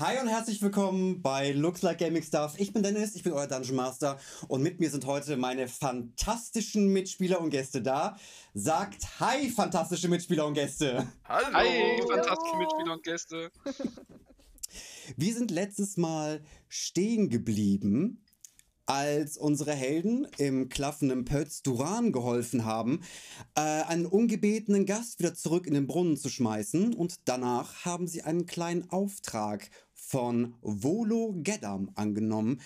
Hi und herzlich willkommen bei Looks Like Gaming Stuff. Ich bin Dennis, ich bin euer Dungeon Master und mit mir sind heute meine fantastischen Mitspieler und Gäste da. Sagt Hi, fantastische Mitspieler und Gäste. Hallo. Hi, fantastische Mitspieler und Gäste. Wir sind letztes Mal stehen geblieben, als unsere Helden im klaffenden Pötz Duran geholfen haben, äh, einen ungebetenen Gast wieder zurück in den Brunnen zu schmeißen. Und danach haben sie einen kleinen Auftrag von Volo Geddam angenommen,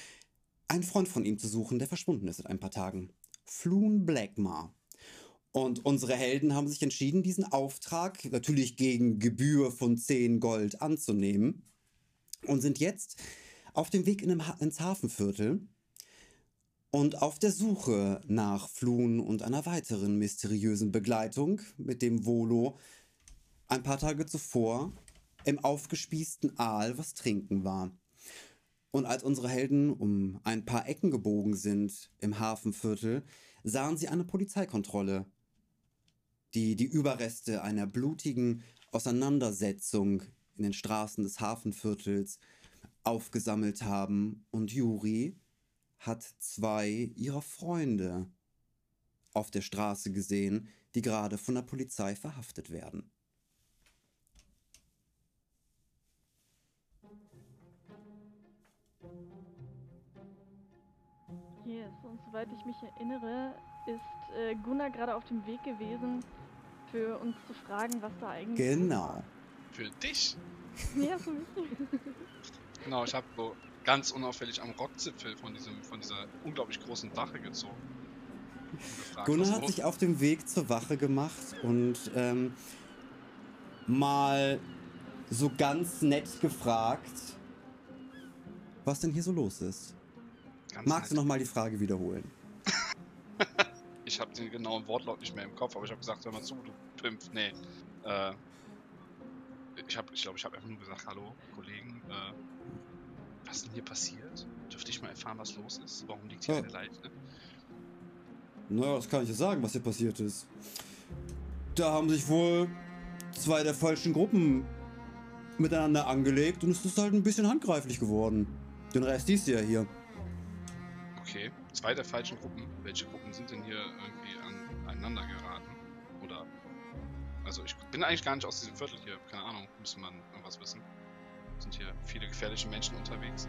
einen Freund von ihm zu suchen, der verschwunden ist seit ein paar Tagen. Floon Blackmar. Und unsere Helden haben sich entschieden, diesen Auftrag natürlich gegen Gebühr von 10 Gold anzunehmen und sind jetzt auf dem Weg in ha ins Hafenviertel und auf der Suche nach Flun und einer weiteren mysteriösen Begleitung, mit dem Volo ein paar Tage zuvor im aufgespießten Aal was trinken war. Und als unsere Helden um ein paar Ecken gebogen sind im Hafenviertel, sahen sie eine Polizeikontrolle, die die Überreste einer blutigen Auseinandersetzung in den Straßen des Hafenviertels aufgesammelt haben und Juri hat zwei ihrer Freunde auf der Straße gesehen, die gerade von der Polizei verhaftet werden. Soweit ich mich erinnere, ist äh, Gunnar gerade auf dem Weg gewesen, für uns zu fragen, was da eigentlich. Genau. Für dich? Ja, für mich. Genau, ich habe so ganz unauffällig am Rockzipfel von, diesem, von dieser unglaublich großen Wache gezogen. Gefragt, Gunnar hat sich auf dem Weg zur Wache gemacht und ähm, mal so ganz nett gefragt, was denn hier so los ist. Ganz Magst du nochmal die Frage wiederholen? Ich habe den genauen Wortlaut nicht mehr im Kopf, aber ich habe gesagt, hör mal zu, du Pimp. Nee. Äh, ich habe, ich glaube, ich habe einfach nur gesagt, hallo, Kollegen, äh, was ist denn hier passiert? Dürfte ich mal erfahren, was los ist? Warum liegt hier Ja. eine Leiche? Naja, das kann ich dir sagen, was hier passiert ist. Da haben sich wohl zwei der falschen Gruppen miteinander angelegt und es ist halt ein bisschen handgreiflich geworden. Den Rest siehst du ja hier. Okay, zwei der falschen Gruppen. Welche Gruppen sind denn hier irgendwie an, aneinander geraten? Oder. Also, ich bin eigentlich gar nicht aus diesem Viertel hier. Keine Ahnung, müsste man irgendwas wissen. Sind hier viele gefährliche Menschen unterwegs?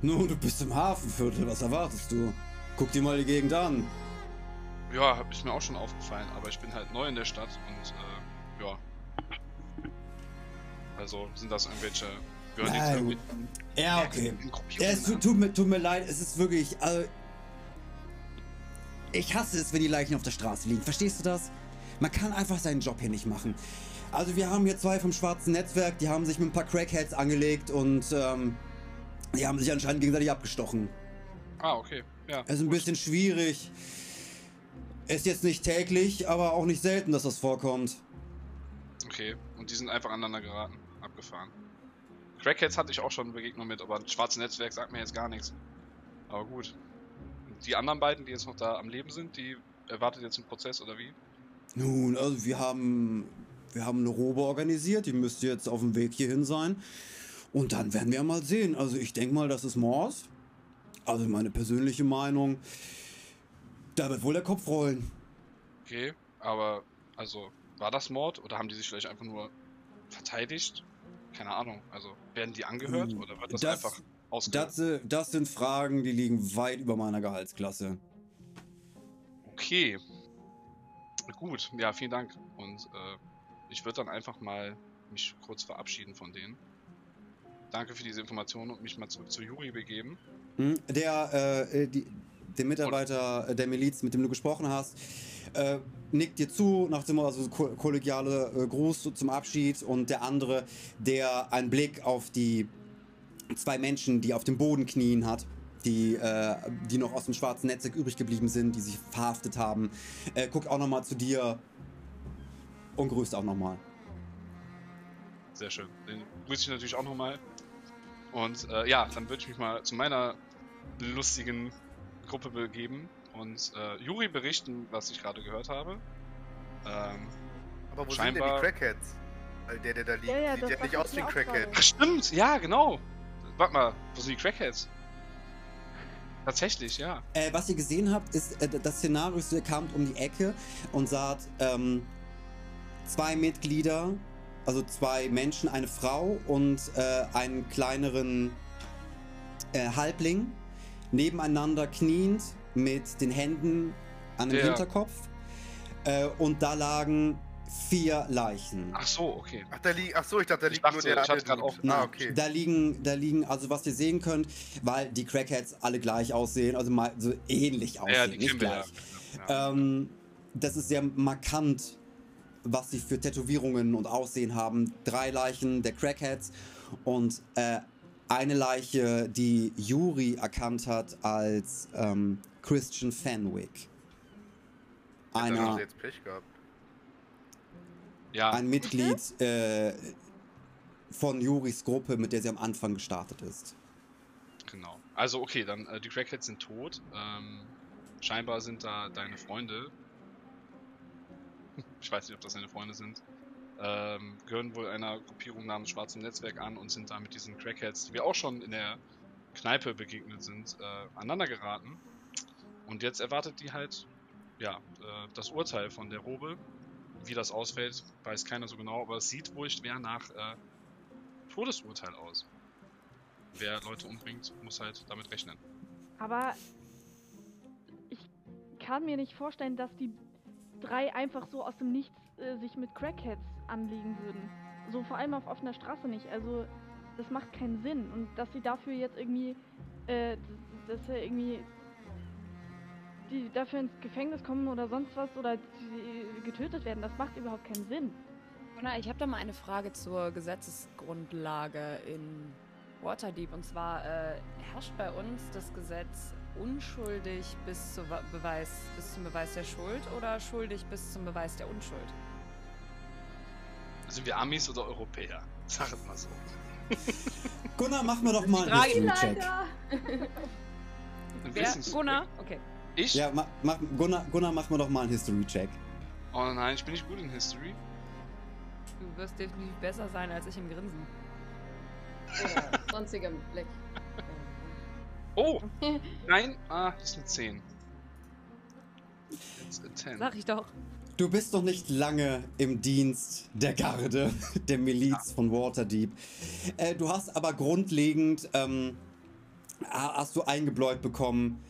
Nun, du bist im Hafenviertel, was erwartest du? Guck dir mal die Gegend an. Ja, hab- ist mir auch schon aufgefallen, aber ich bin halt neu in der Stadt und, äh, ja. Also, sind das irgendwelche. Irgendwelchen Ja, okay. Ja, es tut, an? tut, mir, tut mir leid, es ist wirklich. Also, ich hasse es, wenn die Leichen auf der Straße liegen. Verstehst du das? Man kann einfach seinen Job hier nicht machen. Also, wir haben hier zwei vom schwarzen Netzwerk, die haben sich mit ein paar Crackheads angelegt und ähm, die haben sich anscheinend gegenseitig abgestochen. Ah, okay. Ja. Es ist ein gut. bisschen schwierig. Ist jetzt nicht täglich, aber auch nicht selten, dass das vorkommt. Okay, und die sind einfach aneinander geraten, abgefahren. Crackheads hatte ich auch schon Begegnung mit, aber ein schwarzes Netzwerk sagt mir jetzt gar nichts. Aber gut. Die anderen beiden, die jetzt noch da am Leben sind, die erwartet jetzt einen Prozess oder wie? Nun, also wir haben, wir haben eine Robe organisiert, die müsste jetzt auf dem Weg hierhin sein. Und dann werden wir mal sehen. Also ich denke mal, das ist Mord. Also meine persönliche Meinung. Da wird wohl der Kopf rollen. Okay, aber also war das Mord oder haben die sich vielleicht einfach nur verteidigt? Keine Ahnung. Also werden die angehört Hm, oder wird das, das- einfach ausge... Das, äh, das sind Fragen, die liegen weit über meiner Gehaltsklasse. Okay. Gut, ja, vielen Dank. Und äh, ich würde dann einfach mal mich kurz verabschieden von denen. Danke für diese Informationen und mich mal zurück zu Juri begeben. Hm, Der, äh, die, der Mitarbeiter äh, der Miliz, mit dem du gesprochen hast, äh, nickt dir zu, nach dem also ko kollegiale äh, Gruß zum Abschied und der andere, der einen Blick auf die zwei Menschen, die auf dem Boden knien hat, die, äh, die noch aus dem schwarzen Netzwerk übrig geblieben sind, die sich verhaftet haben, äh, guckt auch nochmal zu dir und grüßt auch nochmal. Sehr schön. Den grüße ich natürlich auch nochmal. Und äh, ja, dann würde ich mich mal zu meiner lustigen Gruppe begeben und äh, Juri berichten, was ich gerade gehört habe. Ähm, Aber wo Scheinbar- sind denn die Crackheads? Weil der, der da liegt, Ja, ja, sieht ja nicht aus wie ein Crackhead. ach stimmt, ja genau. warte mal, wo sind die Crackheads? Tatsächlich, ja. Äh, was ihr gesehen habt, ist äh, das Szenario, ist, ihr kamt um die Ecke und saht ähm, zwei Mitglieder, also zwei Menschen, eine Frau und äh, einen kleineren äh, Halbling, nebeneinander kniend mit den Händen an dem Hinterkopf. Äh, und da lagen vier Leichen. Ach so, okay. Ach, da liegt. Ach so, ich dachte, da Ich liegt dachte, nur der. ich der grad auch-. Nein, Ah, okay. da liegen, da liegen, also was ihr sehen könnt, weil die Crackheads alle gleich aussehen, also mal so ähnlich aussehen, ja, die nicht gleich. ja. Ähm, das ist sehr markant, was sie für Tätowierungen und Aussehen haben. Drei Leichen der Crackheads und äh, eine Leiche, die Yuri erkannt hat als ähm, Christian Fenwick. Einer, jetzt Pech gehabt. ja. ein Mitglied äh, von Juris Gruppe, mit der sie am Anfang gestartet ist. Genau. Also okay, dann äh, die Crackheads sind tot. Ähm, scheinbar sind da deine Freunde. Ich weiß nicht, ob das deine Freunde sind. Ähm, gehören wohl einer Gruppierung namens Schwarzem Netzwerk an und sind da mit diesen Crackheads, die wir auch schon in der Kneipe begegnet sind, äh, aneinander geraten. Und jetzt erwartet die halt, ja, äh, das Urteil von der Robe. Wie das ausfällt, weiß keiner so genau, aber es sieht wohl schwer nach äh, Todesurteil aus. Wer Leute umbringt, muss halt damit rechnen. Aber ich kann mir nicht vorstellen, dass die drei einfach so aus dem Nichts äh, sich mit Crackheads anlegen würden. So vor allem auf offener Straße nicht. Also das macht keinen Sinn. Und dass sie dafür jetzt irgendwie, äh, dass er irgendwie die dafür ins Gefängnis kommen oder sonst was oder getötet werden, das macht überhaupt keinen Sinn. Na, ich habe da mal eine Frage zur Gesetzesgrundlage in Waterdeep. Und zwar äh, herrscht bei uns das Gesetz unschuldig bis, Beweis, bis zum Beweis der Schuld oder schuldig bis zum Beweis der Unschuld? Sind wir Amis oder Europäer? Sag es mal so. Gunnar, mach mir doch mal einen History-Check. Wer? Wissens- Gunnar? Okay. Ich? Ja, ma, mach, Gunnar, Gunnar, mach mir doch mal einen History-Check. Oh nein, ich bin nicht gut in History. Du wirst definitiv besser sein als ich im Grinsen. Oder sonstigem Blick. Oh! Nein! Ah, das ist eine 10. It's a 10. Sag ich doch. Du bist noch nicht lange im Dienst der Garde, der Miliz von Waterdeep. Äh, du hast aber grundlegend, ähm, ha- hast du eingebläut bekommen,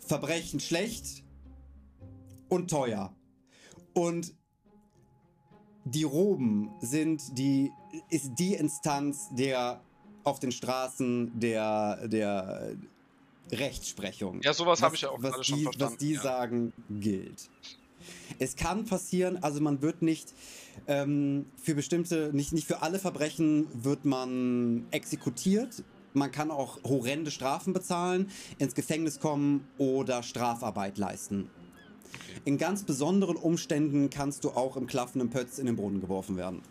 Verbrechen schlecht und teuer. Und die Roben sind die, ist die Instanz der auf den Straßen der, der Rechtsprechung. Ja, sowas Was- habe ich ja auch was gerade schon verstanden. Was die ja. sagen, gilt. Es kann passieren, also man wird nicht ähm, für bestimmte, nicht, nicht für alle Verbrechen wird man exekutiert. Man kann auch horrende Strafen bezahlen, ins Gefängnis kommen oder Strafarbeit leisten. In ganz besonderen Umständen kannst du auch im klaffenden Pötz in den Brunnen geworfen werden.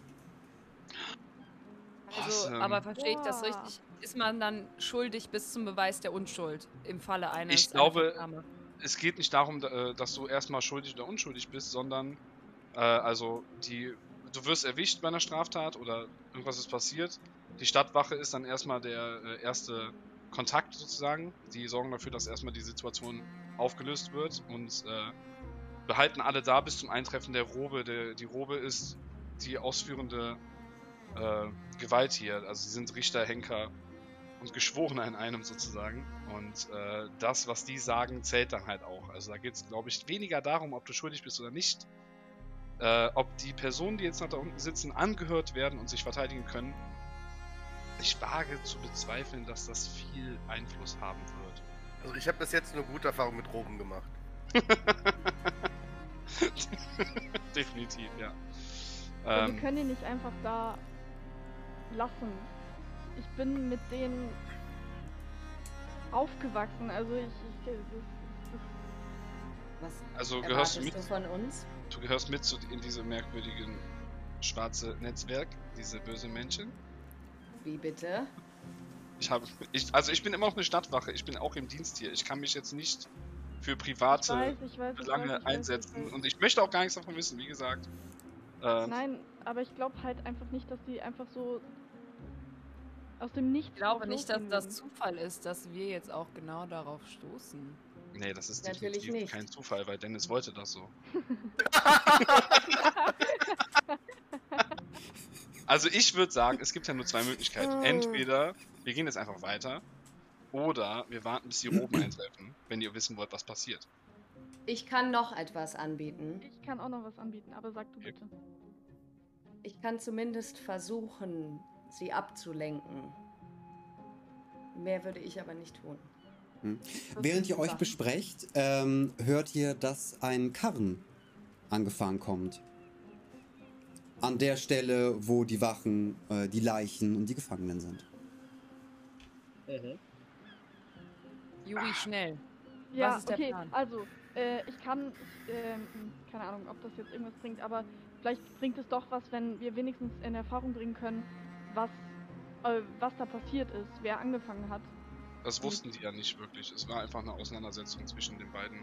Also, aber verstehe ich das richtig? Ist man dann schuldig bis zum Beweis der Unschuld im Falle eines Ich glaube, einer Verknahme? Es geht nicht darum, da- äh, dass du erstmal schuldig oder unschuldig bist, sondern äh, also die du wirst erwischt bei einer Straftat oder irgendwas ist passiert. Die Stadtwache ist dann erstmal der äh, erste Kontakt sozusagen. Die sorgen dafür, dass erstmal die Situation aufgelöst wird und äh, behalten alle da bis zum Eintreffen der Robe. Der, die Robe ist die ausführende äh, Gewalt hier. Also sie sind Richter, Henker und Geschworene in einem sozusagen. Und äh, das, was die sagen, zählt dann halt auch. Also da geht es, glaube ich, weniger darum, ob du schuldig bist oder nicht. Äh, ob die Personen, die jetzt noch da unten sitzen, angehört werden und sich verteidigen können. Ich wage zu bezweifeln, dass das viel Einfluss haben wird. Also ich habe bis jetzt nur gute Erfahrungen mit Roben gemacht. Definitiv, ja. Ähm, wir können ihn nicht einfach da lassen. Ich bin mit denen aufgewachsen, also ich, ich das, Was also gehörst du mit, du von uns? du gehörst mit zu, in diese merkwürdigen schwarze Netzwerk, diese böse Menschen. Wie bitte? Ich habe, ich, also ich bin immer noch eine Stadtwache. Ich bin auch im Dienst hier. Ich kann mich jetzt nicht für ich private ich weiß, ich Belange weiß, ich weiß, einsetzen ich und ich möchte auch gar nichts davon wissen, wie gesagt. Äh, Nein, aber ich glaube halt einfach nicht, dass die einfach so Aus dem Nichts. Ich glaube nicht, dass das. Zufall ist, dass wir jetzt auch genau darauf stoßen. Nee, das ist Natürlich definitiv nicht. kein Zufall, weil Dennis wollte das so. also ich würde sagen, es gibt ja nur zwei Möglichkeiten. Entweder wir gehen jetzt einfach weiter oder wir warten, bis die Roben eintreffen, wenn ihr wissen wollt, was passiert. Ich kann noch etwas anbieten. Ich kann auch noch was anbieten, aber sag du bitte. Ich kann zumindest versuchen, sie abzulenken. Mehr würde ich aber nicht tun. Während ihr euch besprecht, ähm, hört ihr, dass ein Karren angefahren kommt. An der Stelle, wo die Wachen, äh, die Leichen und die Gefangenen sind. Juri, schnell. Ja, ist der okay, Plan? also, äh, ich kann, ähm, keine Ahnung, ob das jetzt irgendwas bringt, aber vielleicht bringt es doch was, wenn wir wenigstens in Erfahrung bringen können, was, äh, was da passiert ist, wer angefangen hat. Das wussten die ja nicht wirklich. Es war einfach eine Auseinandersetzung zwischen den beiden.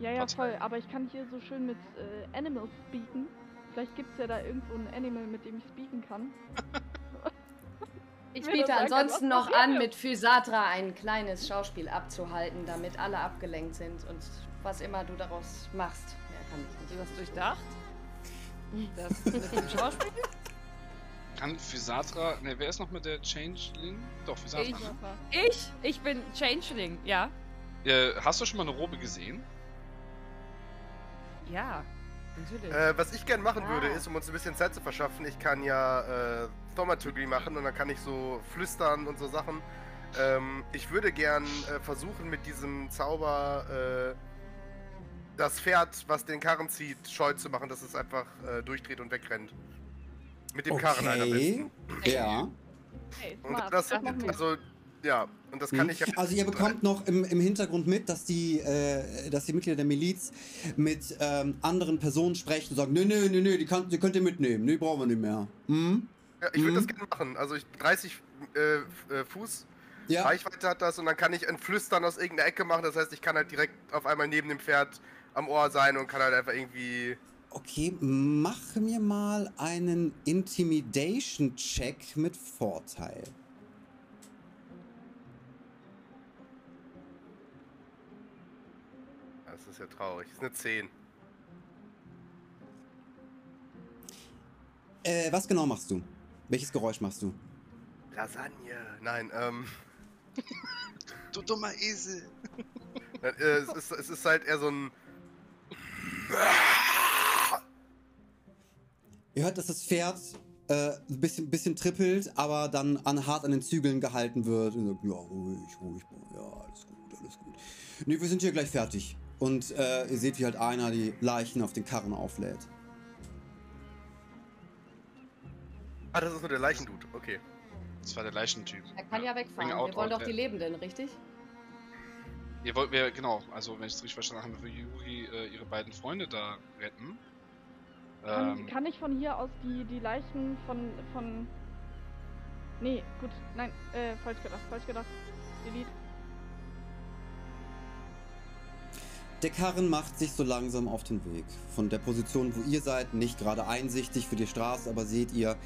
Ja, ja, Partei. voll, aber ich kann hier so schön mit äh, Animals speaken. Vielleicht gibt es ja da irgendwo ein Animal, mit dem ich speaken kann. Ich biete ansonsten noch an, mit Physatra ein kleines Schauspiel abzuhalten, damit alle abgelenkt sind und was immer du daraus machst. Mehr kann ich Hast du nicht. das durchdacht? Das mit dem Schauspiel? Kann Physatra. Ne, wer ist noch mit der Changeling? Doch, Physatra. Ich. Ne? Ich? Ich bin Changeling, ja. Äh, hast du schon mal eine Robe gesehen? Ja, natürlich. Äh, was ich gern machen würde, Ah. ist, um uns ein bisschen Zeit zu verschaffen, ich kann ja äh, Thaumaturgy machen und dann kann ich so flüstern und so Sachen. Ähm, ich würde gern äh, versuchen, mit diesem Zauber äh, das Pferd, was den Karren zieht, scheu zu machen, dass es einfach äh, durchdreht und wegrennt. Mit dem Karren halt am Okay. besten. Ja. Hey, Und das, also, ja, und das kann Mhm. ich ja. Also ihr bekommt noch im, im Hintergrund mit, dass die, äh, dass die Mitglieder der Miliz mit ähm, anderen Personen sprechen und sagen, nee, nee, nee, nee, die, kann, die könnt ihr mitnehmen, die brauchen wir nicht mehr. Hm? Ja, ich würde das Mhm. gerne machen. Also ich 30 äh, äh, Fuß Ja. Reichweite hat das und dann kann ich ein Flüstern aus irgendeiner Ecke machen. Das heißt, ich kann halt direkt auf einmal neben dem Pferd am Ohr sein und kann halt einfach irgendwie. Okay, mach mir mal einen Intimidation-Check mit Vorteil. Das ist ja traurig. Das ist eine 10. Äh, was genau machst du? Welches Geräusch machst du? Lasagne. Nein, ähm. Du dummer Esel. äh, es, ist, es ist halt eher so ein. Ihr hört, dass das Pferd äh, ein bisschen, bisschen trippelt, aber dann an, hart an den Zügeln gehalten wird. Und sagt, ja, ruhig, ruhig, ja, alles gut, alles gut. Nee, wir sind hier gleich fertig. Und äh, ihr seht, wie halt einer die Leichen auf den Karren auflädt. Ah, das ist nur der Leichendude. Okay. Das war der Leichentyp. Er kann ja wegfahren. Bring out, Wir wollen out, doch die ja. Lebenden, richtig? Ihr wollt mir, genau, also wenn ich es richtig verstanden habe, will Yuri äh, ihre beiden Freunde da retten. Kann, Ähm, kann ich von hier aus die, die Leichen von, von... Nee, gut, nein, äh, falsch gedacht, falsch gedacht. Delete. Der Karren macht sich so langsam auf den Weg. Von der Position, wo ihr seid, nicht gerade einsichtig für die Straße, aber seht ihr,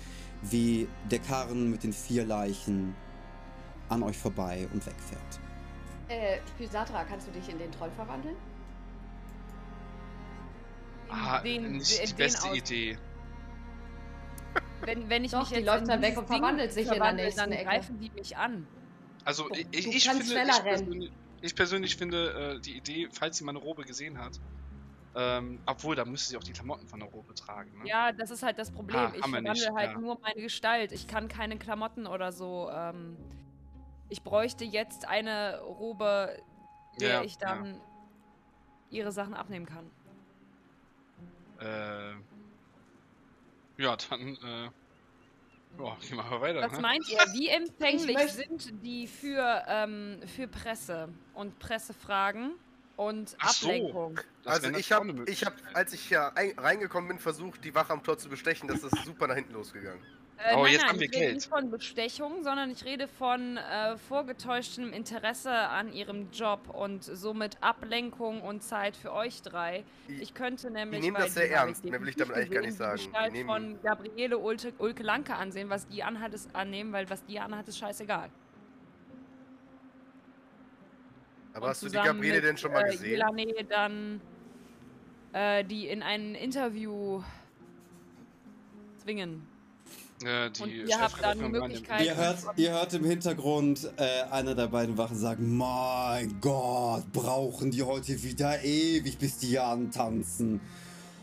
wie der Karren mit den vier Leichen an euch vorbei und wegfährt. Äh, Physatra, kannst du dich in den Troll verwandeln? Ah, den- nicht die beste aus- Idee. Wenn, wenn ich Doch, mich die jetzt läuft in dann weg und verwandelt sich in der nächsten dann Ecke. greifen die mich an. Also Du- ich, ich, finde, schneller ich, rennen. persönlich, ich persönlich finde äh, die Idee, falls sie meine Robe gesehen hat, ähm, obwohl da müsste sie auch die Klamotten von der Robe tragen. Ne? Ja, das ist halt das Problem. Ah, ich verwandle nicht, halt ja. nur meine Gestalt. Ich kann keine Klamotten oder so. Ähm, ich bräuchte jetzt eine Robe, der Ja, ich dann ihre Sachen abnehmen kann. Äh, ja, dann äh, ja, gehen wir mal weiter. Was ne? meint ihr? Wie empfänglich sind die für, ähm, für Presse und Pressefragen? und Ach so. Ablenkung. Das also ich habe, eine ich habe, Möglichkeit. als ich hier ein, reingekommen bin, versucht, die Wache am Tor zu bestechen. Das ist super nach hinten losgegangen. Äh, Oh, nein, jetzt nein, haben wir ich rede Geld. nicht von Bestechung, sondern ich rede von äh, vorgetäuschtem Interesse an ihrem Job und somit Ablenkung und Zeit für euch drei. Ich könnte nämlich. nehmen weil das sehr die ernst. Mehr will ich damit eigentlich gar nicht sagen. Die Die Gestalt nehmen- von Gabriele Ulte, Ulke Lanke ansehen, was die anhat, ist annehmen, weil was die anhat, ist scheißegal. Aber Und hast du die Gabriele mit, denn schon mal äh, gesehen? Jelane dann äh, die in ein Interview zwingen. Äh, die Und ihr habt dann Chefredakteurin war in dem- Möglichkeit- Ihr hört, ihr hört im Hintergrund äh, einer der beiden Wachen sagen, mein Gott, brauchen die heute wieder ewig, bis die hier antanzen.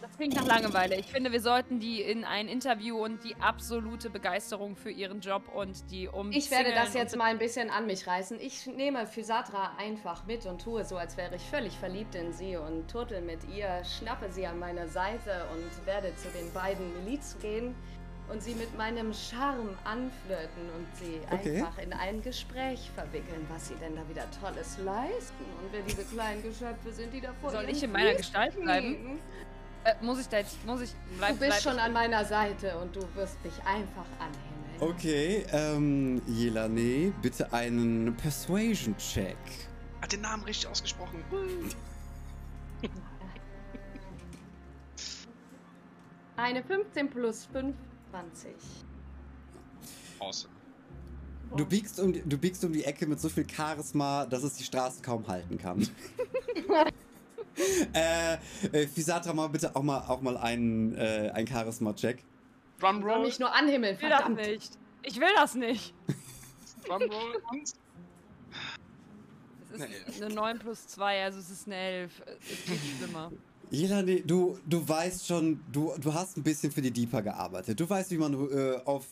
Das klingt nach Langeweile. Ich finde, wir sollten die in ein Interview und die absolute Begeisterung für ihren Job und die um. Ich werde das jetzt mal ein bisschen an mich reißen. Ich nehme Physatra einfach mit und tue so, als wäre ich völlig verliebt in sie und turtel mit ihr, schnappe sie an meiner Seite und werde zu den beiden Miliz gehen und sie mit meinem Charme anflirten und sie Okay. einfach in ein Gespräch verwickeln, was sie denn da wieder Tolles leisten und wer diese kleinen Geschöpfe sind, die da vor Soll ich in meiner Füßen Gestalt bleiben? Äh, muss ich da jetzt. Muss ich. Bleib, Du bist bleib schon an meiner Seite und du wirst mich einfach anhimmeln. Okay, ähm, Jelane, bitte einen Persuasion-Check. Hat den Namen richtig ausgesprochen. Eine 15 plus 5, 20. Awesome. Du biegst, um, du biegst um die Ecke mit so viel Charisma, dass es die Straße kaum halten kann. äh, äh, Fisatra, mal bitte auch mal, auch mal einen, äh, einen Charisma-Check. Ich Drumroll, mich nur anhimmeln, Ich will das verdammt. nicht. Ich will das nicht. Drumroll und Es ist eine 9 plus 2, also es ist eine 11. Es geht schlimmer. Jelane, du, du weißt schon, du, du hast ein bisschen für die Deeper gearbeitet. Du weißt, wie man äh, auf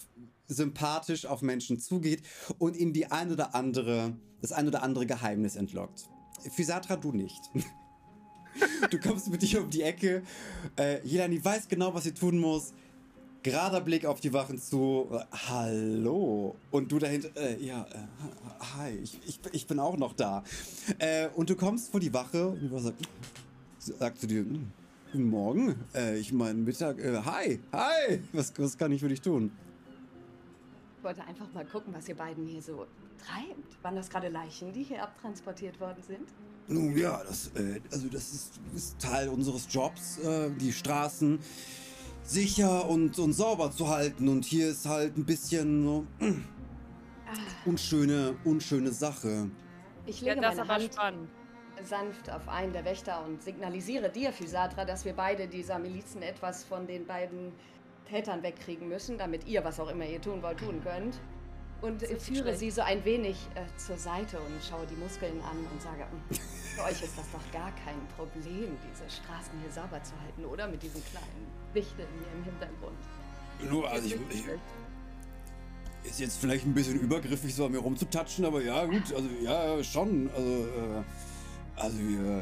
sympathisch auf Menschen zugeht und ihnen die ein oder andere, das ein oder andere Geheimnis entlockt. Fisatra, du nicht. du kommst mit dir um die Ecke. Äh, Jelani weiß genau, was sie tun muss. Gerader Blick auf die Wachen zu. Hallo. Und du dahinter. Äh, ja, äh, hi, ich, ich, ich bin auch noch da. Äh, und du kommst vor die Wache und die Wache sagt, sagt zu dir, "Hm, guten Morgen. Äh, ich meine Mittag. Äh, hi, hi. Was, was kann ich für dich tun? Ich wollte einfach mal gucken, was ihr beiden hier so treibt. Waren das gerade Leichen, die hier abtransportiert worden sind? Nun ja, das, äh, also das ist, ist Teil unseres Jobs, äh, die Straßen sicher und, und sauber zu halten. Und hier ist halt ein bisschen so Ah, unschöne, unschöne Sache. ich Ja, lege das ist meine aber Hand spannend. Sanft auf einen der Wächter und signalisiere dir, Physatra, dass wir beide dieser Milizen etwas von den beiden Tätern wegkriegen müssen, damit ihr, was auch immer ihr tun wollt, tun könnt. Und nicht führe schlecht. sie so ein wenig äh, zur Seite und schaue die Muskeln an und sage, "Hm, für euch ist das doch gar kein Problem, diese Straßen hier sauber zu halten, oder? Mit diesen kleinen Wichteln hier im Hintergrund. Nur, also ich, ich, ist jetzt vielleicht ein bisschen übergriffig, so an mir rumzutatschen, aber ja, gut, also ja, schon. Also, äh, also wir,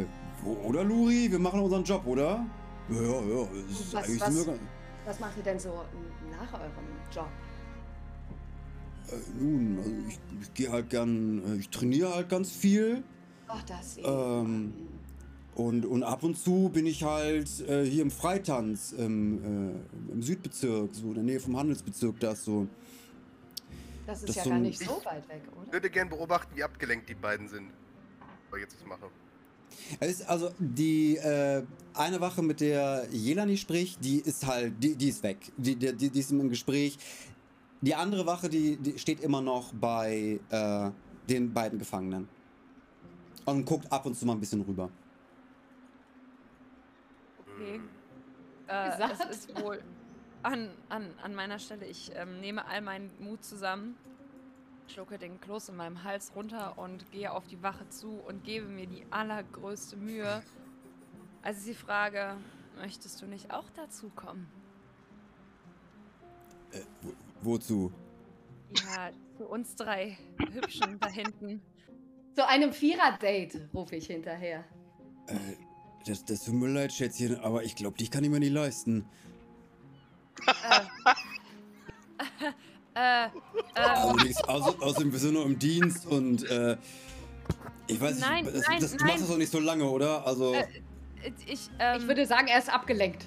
äh, wo- oder Luri, wir machen unseren Job, oder? Ja, ja, ja. Ist Was- eigentlich was- Was macht ihr denn so nach eurem Job? äh, nun, also ich, ich gehe halt gern, äh, ich trainiere halt ganz viel. Ach, das Ähm, Und, und ab und zu bin ich halt äh, hier im Freitanz im, äh, im Südbezirk, so in der Nähe vom Handelsbezirk, da ist so. Das ist das ja so gar nicht so weit weg, Ich oder? würde gern beobachten, wie abgelenkt die beiden sind. Was ich jetzt was mache. Es ist also die äh, eine Wache, mit der Jelani spricht, die ist halt, die, die ist weg. Die, die, die ist im Gespräch. Die andere Wache, die, die steht immer noch bei äh, den beiden Gefangenen. Und guckt ab und zu mal ein bisschen rüber. Okay. Hm. Äh, Gesagt. es ist wohl an, an, an meiner Stelle. Ich ähm, nehme all meinen Mut zusammen, schlucke den Kloß in meinem Hals runter und gehe auf die Wache zu und gebe mir die allergrößte Mühe, als ich sie frage, möchtest du nicht auch dazu kommen? Äh, wo, wozu? Ja, zu uns drei Hübschen da hinten. Zu einem Vierer-Date, rufe ich hinterher. Äh, das, das tut mir leid, Schätzchen, aber ich glaube, dich kann ich mir nicht leisten. Äh, äh, Also nichts, außer, außerdem wir sind nur im Dienst und äh, Ich weiß Nein, nicht, das, nein, das, du nein. machst das doch nicht so lange, oder? Also, Äh, Ich, ähm, Ich würde sagen, er ist abgelenkt.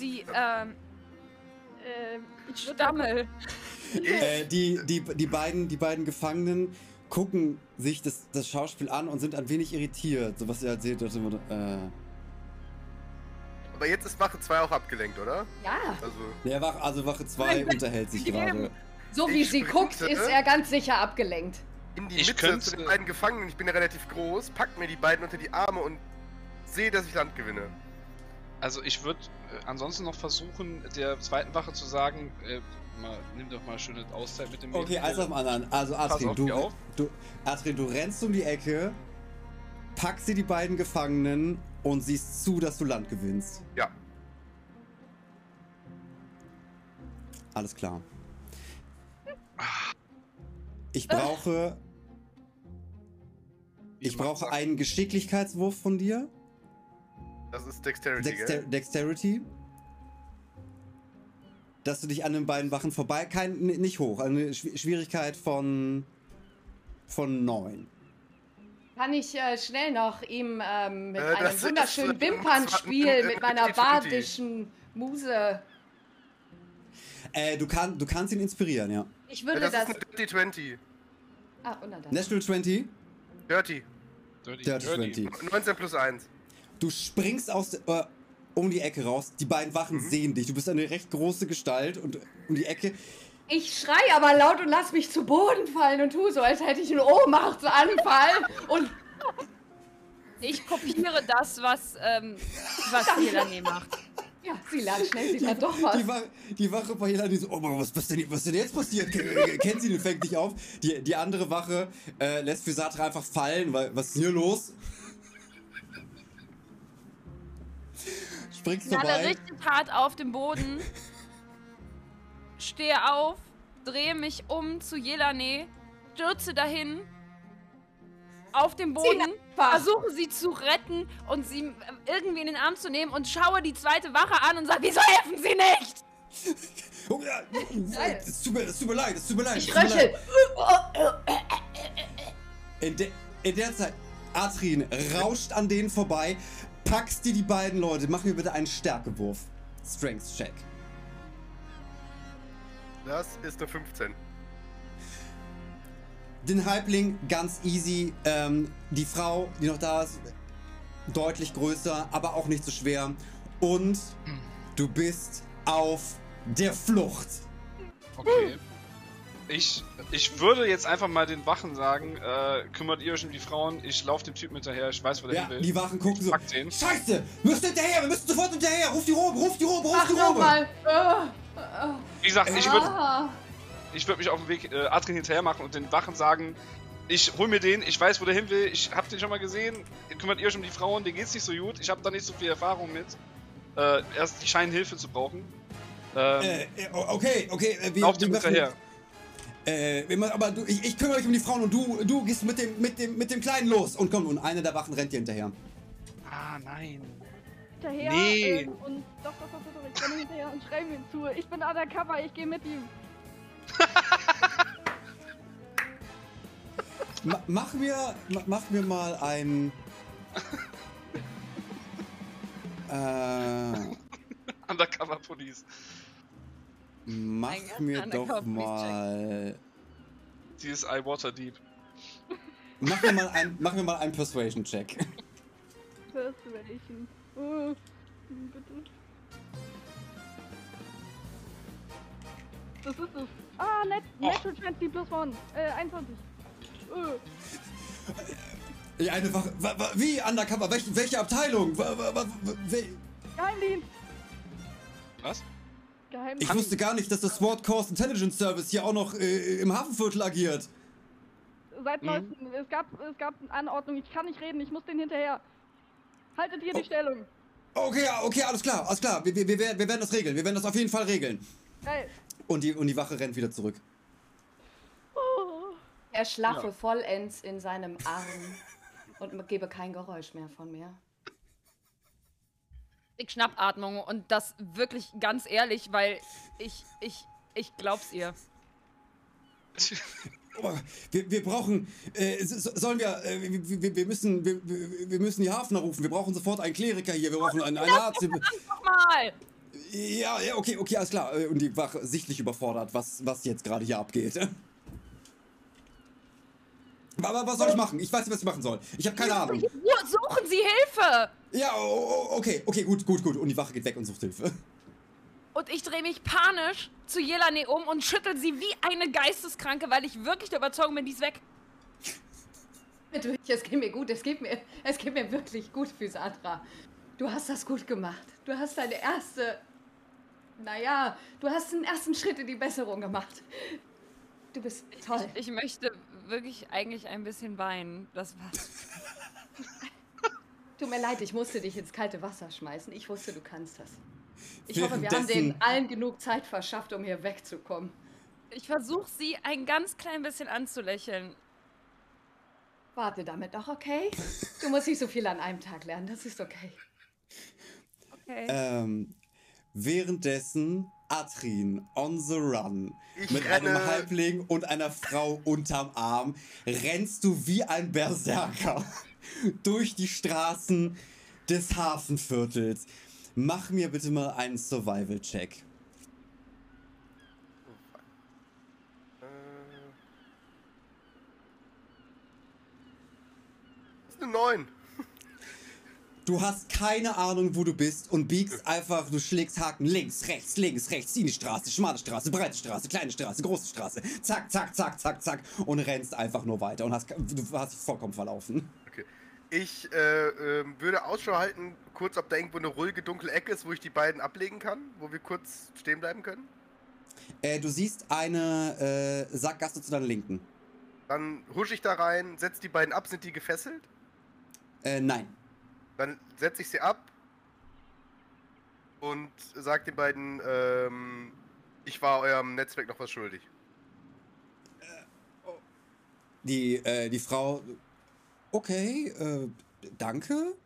die, ähm, Äh, Stammel. äh, die, die, die, beiden, die beiden Gefangenen gucken sich das, das Schauspiel an und sind ein wenig irritiert. So was ihr halt seht, immer, äh, Aber jetzt ist Wache 2 auch abgelenkt, oder? Ja, Also, der Wach, also Wache 2 unterhält sich gerade. so wie Ich sie guckt, ist er ganz sicher abgelenkt. in die Ich Mitte könnte- zu den beiden Gefangenen, ich bin ja relativ groß, pack mir die beiden unter die Arme und sehe, dass ich Land gewinne. Also ich würde äh, ansonsten noch versuchen, der zweiten Wache zu sagen, äh, mal, nimm doch mal schöne Auszeit mit dem Okay, eins auf dem anderen. Also Adrian, auf, du, du, Adrian, du rennst um die Ecke, packst dir die beiden Gefangenen und siehst zu, dass du Land gewinnst. Ja. Alles klar. Ich brauche. Ich brauche einen Geschicklichkeitswurf von dir. Das ist Dexterity, Dexter? Dexterity. Dass du dich an den beiden Wachen vorbei. Kein, nicht hoch. Eine Schw- Schwierigkeit von. von 9. Kann ich äh, schnell noch ihm ähm, mit Äh, einem ist, wunderschönen äh, Wimpernspiel äh, mit meiner 50-50. badischen Muse. Äh, du, kann, du kannst ihn inspirieren, ja. Ich würde das das. ist eine Dirty 20. ah, und dann das. National 20. Dirty. Dirty, Dirty 20. 19 plus 1. Du springst aus äh, um die Ecke raus. Die beiden Wachen sehen dich. Du bist eine recht große Gestalt und um die Ecke. Ich schrei aber laut und lass mich zu Boden fallen und tue so, als hätte ich einen Ohnmachtsanfall. Und Ich kopiere das, was, ähm, was Melanie macht. ja, sie lernt schnell, sie lernt doch was. Die, Wa die Wache bei Jelani so, oh, Mann, was, was, denn, was denn jetzt passiert? Ke- Kennt sie den, fängt dich auf. Die, die andere Wache äh, lässt Physatra einfach fallen, weil, was ist hier los? Springst Ich lande vorbei. richtig hart auf dem Boden, stehe auf, drehe mich um zu Jelane, stürze dahin, auf dem Boden, versuche sie zu retten und sie äh, irgendwie in den Arm zu nehmen und schaue die zweite Wache an und sage, wieso helfen sie nicht? Oh, ja, es, tut mir, es tut mir leid, es tut mir leid. Ich röchel. In, de in der Zeit, Atrin rauscht an denen vorbei, packst dir die beiden Leute. Mach mir bitte einen Stärkewurf. Strength-Check. Das ist eine 15. Den Halbling ganz easy. Ähm, die Frau, die noch da ist, deutlich größer, aber auch nicht so schwer. Und du bist auf der Flucht. Okay. Ich, ich würde jetzt einfach mal den Wachen sagen, äh, kümmert ihr euch um die Frauen, ich laufe dem Typen hinterher, ich weiß, wo der Ja, hin will. die Wachen gucken so. Den. Scheiße! Wir müssen hinterher! Wir müssen sofort hinterher! Ruf die Robe! Ruf die Robe! Ruf Mach die Robe! nochmal. Wie gesagt, ich würde Ah. ich würd mich auf dem Weg äh, Adrian hinterher machen und den Wachen sagen, ich hol mir den, ich weiß, wo der hin will, ich hab den schon mal gesehen, kümmert ihr euch um die Frauen, denen geht's nicht so gut, ich habe da nicht so viel Erfahrung mit. Äh, erst die scheinen Hilfe zu brauchen. Ähm, Äh, äh, okay, okay. Äh, wir, lauf dem wir machen- hinterher. Äh, wir machen- aber du, ich, ich kümmere mich um die Frauen und du, du gehst mit dem, mit dem, mit dem Kleinen los. Und komm, und einer der Wachen rennt dir hinterher. Ah, nein. hinterher. Nee. Ähm, und doch, doch, doch, doch, doch, ich renne hinterher und schreibe ihm zu. Ich bin undercover, ich gehe mit ihm. Ma mach mir, ma mach mir mal ein. äh, Undercover Police. Mach Ein mir doch mal. CSI Waterdeep. Mach mir mal ein, mach mir mal einen Persuasion-Check. Persuasion. Oh, bitte. Das ist es. Ah, net, Natural 20 plus 1. Äh, 21. Oh. Die eine Wache. Wa, wa, wie? Undercover? Welche, welche Abteilung? Geheimdienst. Was? Geheimdienst. ich wusste gar nicht, dass das Sword Coast Intelligence Service hier auch noch äh, im Hafenviertel agiert. Seit Mhm. neuestem. Es gab, es gab eine Anordnung. Ich kann nicht reden. Ich muss den hinterher. Haltet hier die Oh. Stellung. Okay, okay, alles klar, alles klar. Wir, wir, wir, werden- wir werden das regeln. Wir werden das auf jeden Fall regeln. Geil. Und die, und die Wache rennt wieder zurück. Oh. Er schlaffe Ja. vollends in seinem Arm und gebe kein Geräusch mehr von mir. Ich Schnappatmung und das wirklich ganz ehrlich, weil ich, ich, ich glaub's ihr. Oh, wir, wir brauchen. Äh, so- sollen wir. Äh, wir, wir- müssen, wir, wir müssen die Hafner rufen. Wir brauchen sofort einen Kleriker hier. Wir brauchen einen, einen Arzt. Nochmal! Ja, ja, okay, okay, alles klar. Äh, Und die war sichtlich überfordert, was, was jetzt gerade hier abgeht. Aber was soll ich machen? Ich weiß nicht, was ich machen soll. Ich habe keine Ahnung. Ruhe, Suchen Sie Hilfe! Ja, oh, oh, okay, okay, gut, gut, gut. Und die Wache geht weg und sucht Hilfe. Und ich drehe mich panisch zu Jelane um und schüttel sie wie eine Geisteskranke, weil ich wirklich der Überzeugung bin, die ist weg. Bitte, es geht mir gut, es geht mir, es geht mir wirklich gut, Physatra. Du hast das gut gemacht. Du hast deine erste, naja, du hast den ersten Schritt in die Besserung gemacht. Du bist toll. Ich, ich möchte wirklich eigentlich ein bisschen weinen. Das war's. Tut mir leid, ich musste dich ins kalte Wasser schmeißen. Ich wusste, du kannst das. Ich hoffe, wir haben denen allen genug Zeit verschafft, um hier wegzukommen. Ich versuche sie ein ganz klein bisschen anzulächeln. Warte damit doch, okay? Du musst nicht so viel an einem Tag lernen, das ist okay. Okay. Ähm, währenddessen Atrin on the run. Ich mit renne- einem Halbling und einer Frau unterm Arm rennst du wie ein Berserker durch die Straßen des Hafenviertels. Mach mir bitte mal einen Survival-Check. Äh, Das ist eine 9. Du hast keine Ahnung, wo du bist und biegst einfach, du schlägst Haken links, rechts, links, rechts, in die Straße, schmale Straße, breite Straße, kleine Straße, große Straße, zack, zack, zack, zack, zack und rennst einfach nur weiter und hast, du hast dich vollkommen verlaufen. Ich äh, ähm, würde Ausschau halten, kurz, ob da irgendwo eine ruhige, dunkle Ecke ist, wo ich die beiden ablegen kann, wo wir kurz stehen bleiben können. Äh, du siehst eine äh, Sackgasse zu deiner Linken. Dann husche ich da rein, setze die beiden ab. Sind die gefesselt? Äh, nein. Dann setze ich sie ab und sage den beiden, ähm, ich war eurem Netzwerk noch was schuldig. Die, äh, die Frau. Okay, äh, danke.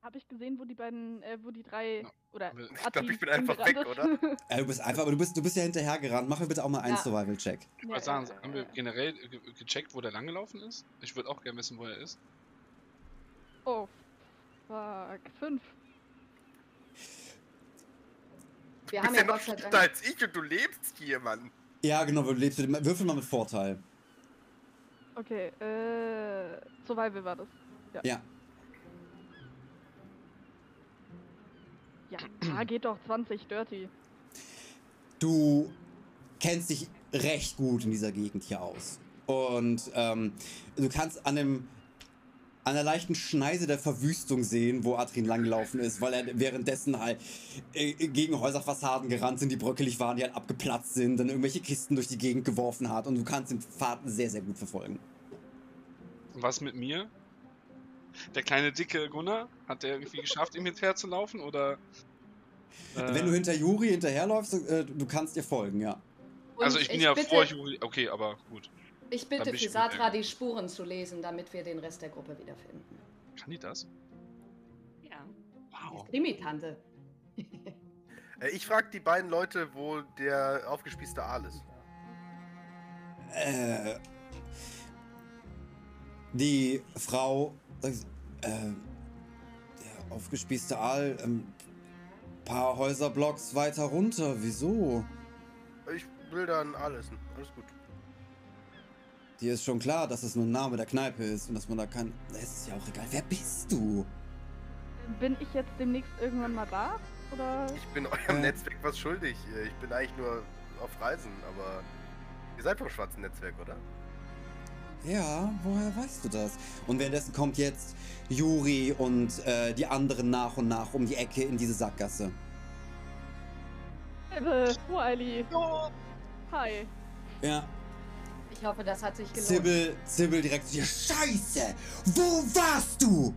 Habe ich gesehen, wo die beiden, äh, wo die drei Ja. oder Ich glaub, Atti ich bin einfach weg, ist. Äh, du bist einfach, aber du bist, du bist ja hinterhergerannt. Mach mir bitte auch mal einen Ja. Survival-Check. Ich wollte sagen, ja, haben ja, wir ja. generell ge gecheckt, wo der langgelaufen ist? Ich würde auch gerne wissen, wo er ist. Oh, fuck. Fünf. Wir Du haben bist ja ja noch Gott sei schlechter Dank. als ich und du lebst hier, Mann. Ja, genau, du lebst. Würfel mal mit Vorteil. Okay, äh, Survival war das. Ja. Ja, da geht doch 20 Dirty. Du kennst dich recht gut in dieser Gegend hier aus. Und ähm, du kannst an dem an der leichten Schneise der Verwüstung sehen, wo Adrien langgelaufen ist, weil er währenddessen halt äh, gegen Häuserfassaden gerannt sind, die bröckelig waren, die halt abgeplatzt sind, dann irgendwelche Kisten durch die Gegend geworfen hat und du kannst den Pfad sehr, sehr gut verfolgen. Was mit mir? Der kleine dicke Gunnar? Hat der irgendwie geschafft, ihm hinterher zu laufen? Oder. äh, Wenn du hinter Juri hinterherläufst, äh, du kannst ihr folgen, ja. Und also ich bin ja bitte, vor Juri. Okay, aber gut. Ich Dann bitte gut, ja. die Spuren zu lesen, damit wir den Rest der Gruppe wiederfinden. Kann die das? Ja. Wow. Krimi-Tante. Äh, ich frage die beiden Leute, wo der aufgespießte Aal ist. Äh, die Frau, sagt, äh, der aufgespießte Aal, ein paar Häuserblocks weiter runter. Wieso? Ich will da einen Aal essen. Alles gut. Dir ist schon klar, dass es nur ein Name der Kneipe ist und dass man da kann. Es ist ja auch egal. Wer bist du? Bin ich jetzt demnächst irgendwann mal da? Oder? Ich bin eurem Äh. Netzwerk was schuldig. Äh, Ich bin eigentlich nur auf Reisen, aber ihr seid vom schwarzen Netzwerk, oder? Ja, woher weißt du das? Und währenddessen kommt jetzt Juri und äh, die anderen nach und nach um die Ecke in diese Sackgasse. Äh, Huali. Hi. Ja, Ich hoffe, das hat sich gelohnt. Sibyl, Sibyl direkt zu dir. Scheiße! Wo warst du?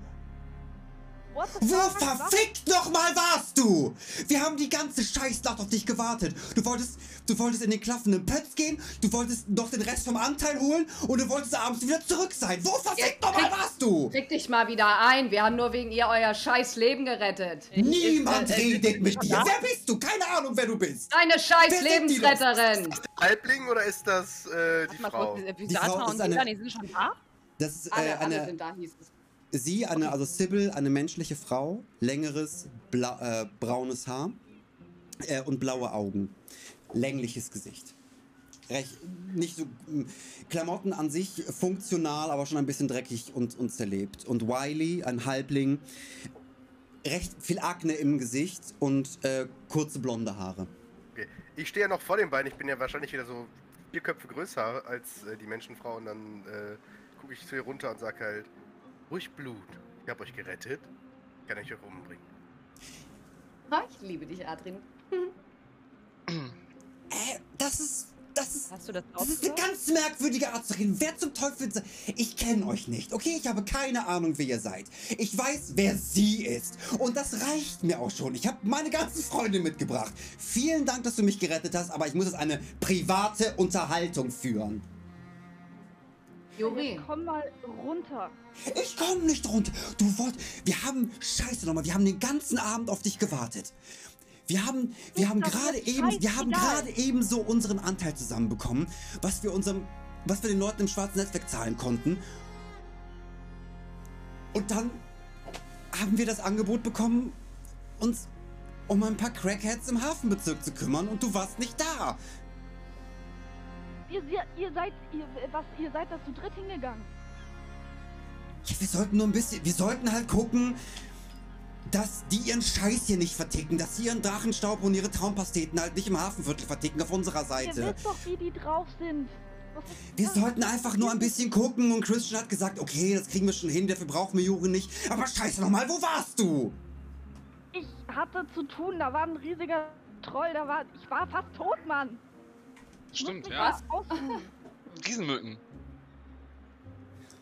Wo verfickt nochmal warst du? Wir haben die ganze Scheißnacht auf dich gewartet. Du wolltest, du wolltest in den klaffenden Pötz gehen, du wolltest noch den Rest vom Anteil holen und du wolltest abends wieder zurück sein. Wo verfickt nochmal warst du? Krieg dich mal wieder ein. Wir haben nur wegen ihr euer scheiß Leben gerettet. Niemand äh, redet mit dir. ja. Wer bist du? Keine Ahnung, wer du bist. Deine scheiß Wer sind die Lebensretterin. Halbling oder ist das äh, die Frau? kurz, Die Frau ist und eine- Melanie sind schon da? Das ist äh, Alle, alle eine, sind da, hieß es. Sie, eine, also Sybil, eine menschliche Frau, längeres blau, äh, braunes Haar äh, und blaue Augen, längliches Gesicht. Recht, nicht so mm, Klamotten an sich funktional, aber schon ein bisschen dreckig und, und zerlebt. Und Wiley, ein Halbling, recht viel Akne im Gesicht und äh, kurze blonde Haare. Okay. Ich stehe ja noch vor den beiden. Ich bin ja wahrscheinlich wieder so vier Köpfe größer als äh, die Menschenfrau. Und dann äh, gucke ich zu ihr runter und sage halt: Ruhig Blut. Ich habe euch gerettet. Ich kann euch auch umbringen. Ah, Ich liebe dich, Adrin. Äh, das ist. Das ist. Hast du das Das ist eine ganz merkwürdige Art zu reden. Wer zum Teufel Ich kenne euch nicht, okay? Ich habe keine Ahnung, wer ihr seid. Ich weiß, wer sie ist. Und das reicht mir auch schon. Ich habe meine ganzen Freunde mitgebracht. Vielen Dank, dass du mich gerettet hast, aber ich muss jetzt eine private Unterhaltung führen. Juri, Komm mal runter. Ich komme nicht runter. Du Wort. Wir haben. Scheiße nochmal. Wir haben den ganzen Abend auf dich gewartet. Wir haben, wir Ist haben gerade eben, wir haben gerade eben so unseren Anteil zusammenbekommen, was wir unserem, was wir den Leuten im schwarzen Netzwerk zahlen konnten. Und dann haben wir das Angebot bekommen, uns um ein paar Crackheads im Hafenbezirk zu kümmern und du warst nicht da. Ihr, ihr, ihr seid, ihr, was, ihr seid da zu dritt hingegangen. Ja, wir sollten nur ein bisschen, wir sollten halt gucken, dass die ihren Scheiß hier nicht verticken, dass sie ihren Drachenstaub und ihre Traumpasteten halt nicht im Hafenviertel verticken auf unserer Ihr Seite. wisst doch, wie die drauf sind. Wir sollten einfach nur ein bisschen gucken und Christian hat gesagt, okay, das kriegen wir schon hin, dafür brauchen wir Juri nicht. Aber scheiße nochmal, wo warst du? Ich hatte zu tun, da war ein riesiger Troll, da war, ich war fast tot, Mann. Stimmt, ja. was. Riesenmücken.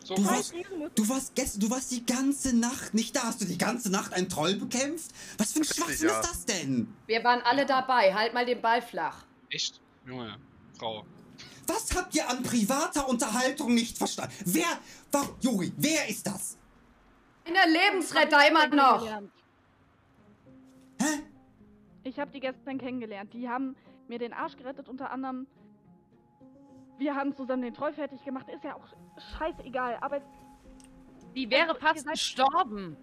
So Du warst, du warst gestern, du warst die ganze Nacht nicht da. Hast du die ganze Nacht einen Troll bekämpft? Was für ein Schwachsinn ja. ist das denn? wir waren alle dabei. Halt mal den Ball flach. Echt? Junge, Frau. Was habt ihr an privater Unterhaltung nicht verstanden? Wer, war, Juri, wer ist das? Eine Lebensretter immer noch. Hä? Ich habe die gestern kennengelernt. Die haben mir den Arsch gerettet, unter anderem. Wir haben zusammen den Troll fertig gemacht. Ist ja auch scheißegal, aber Die wäre Also, fast gestorben.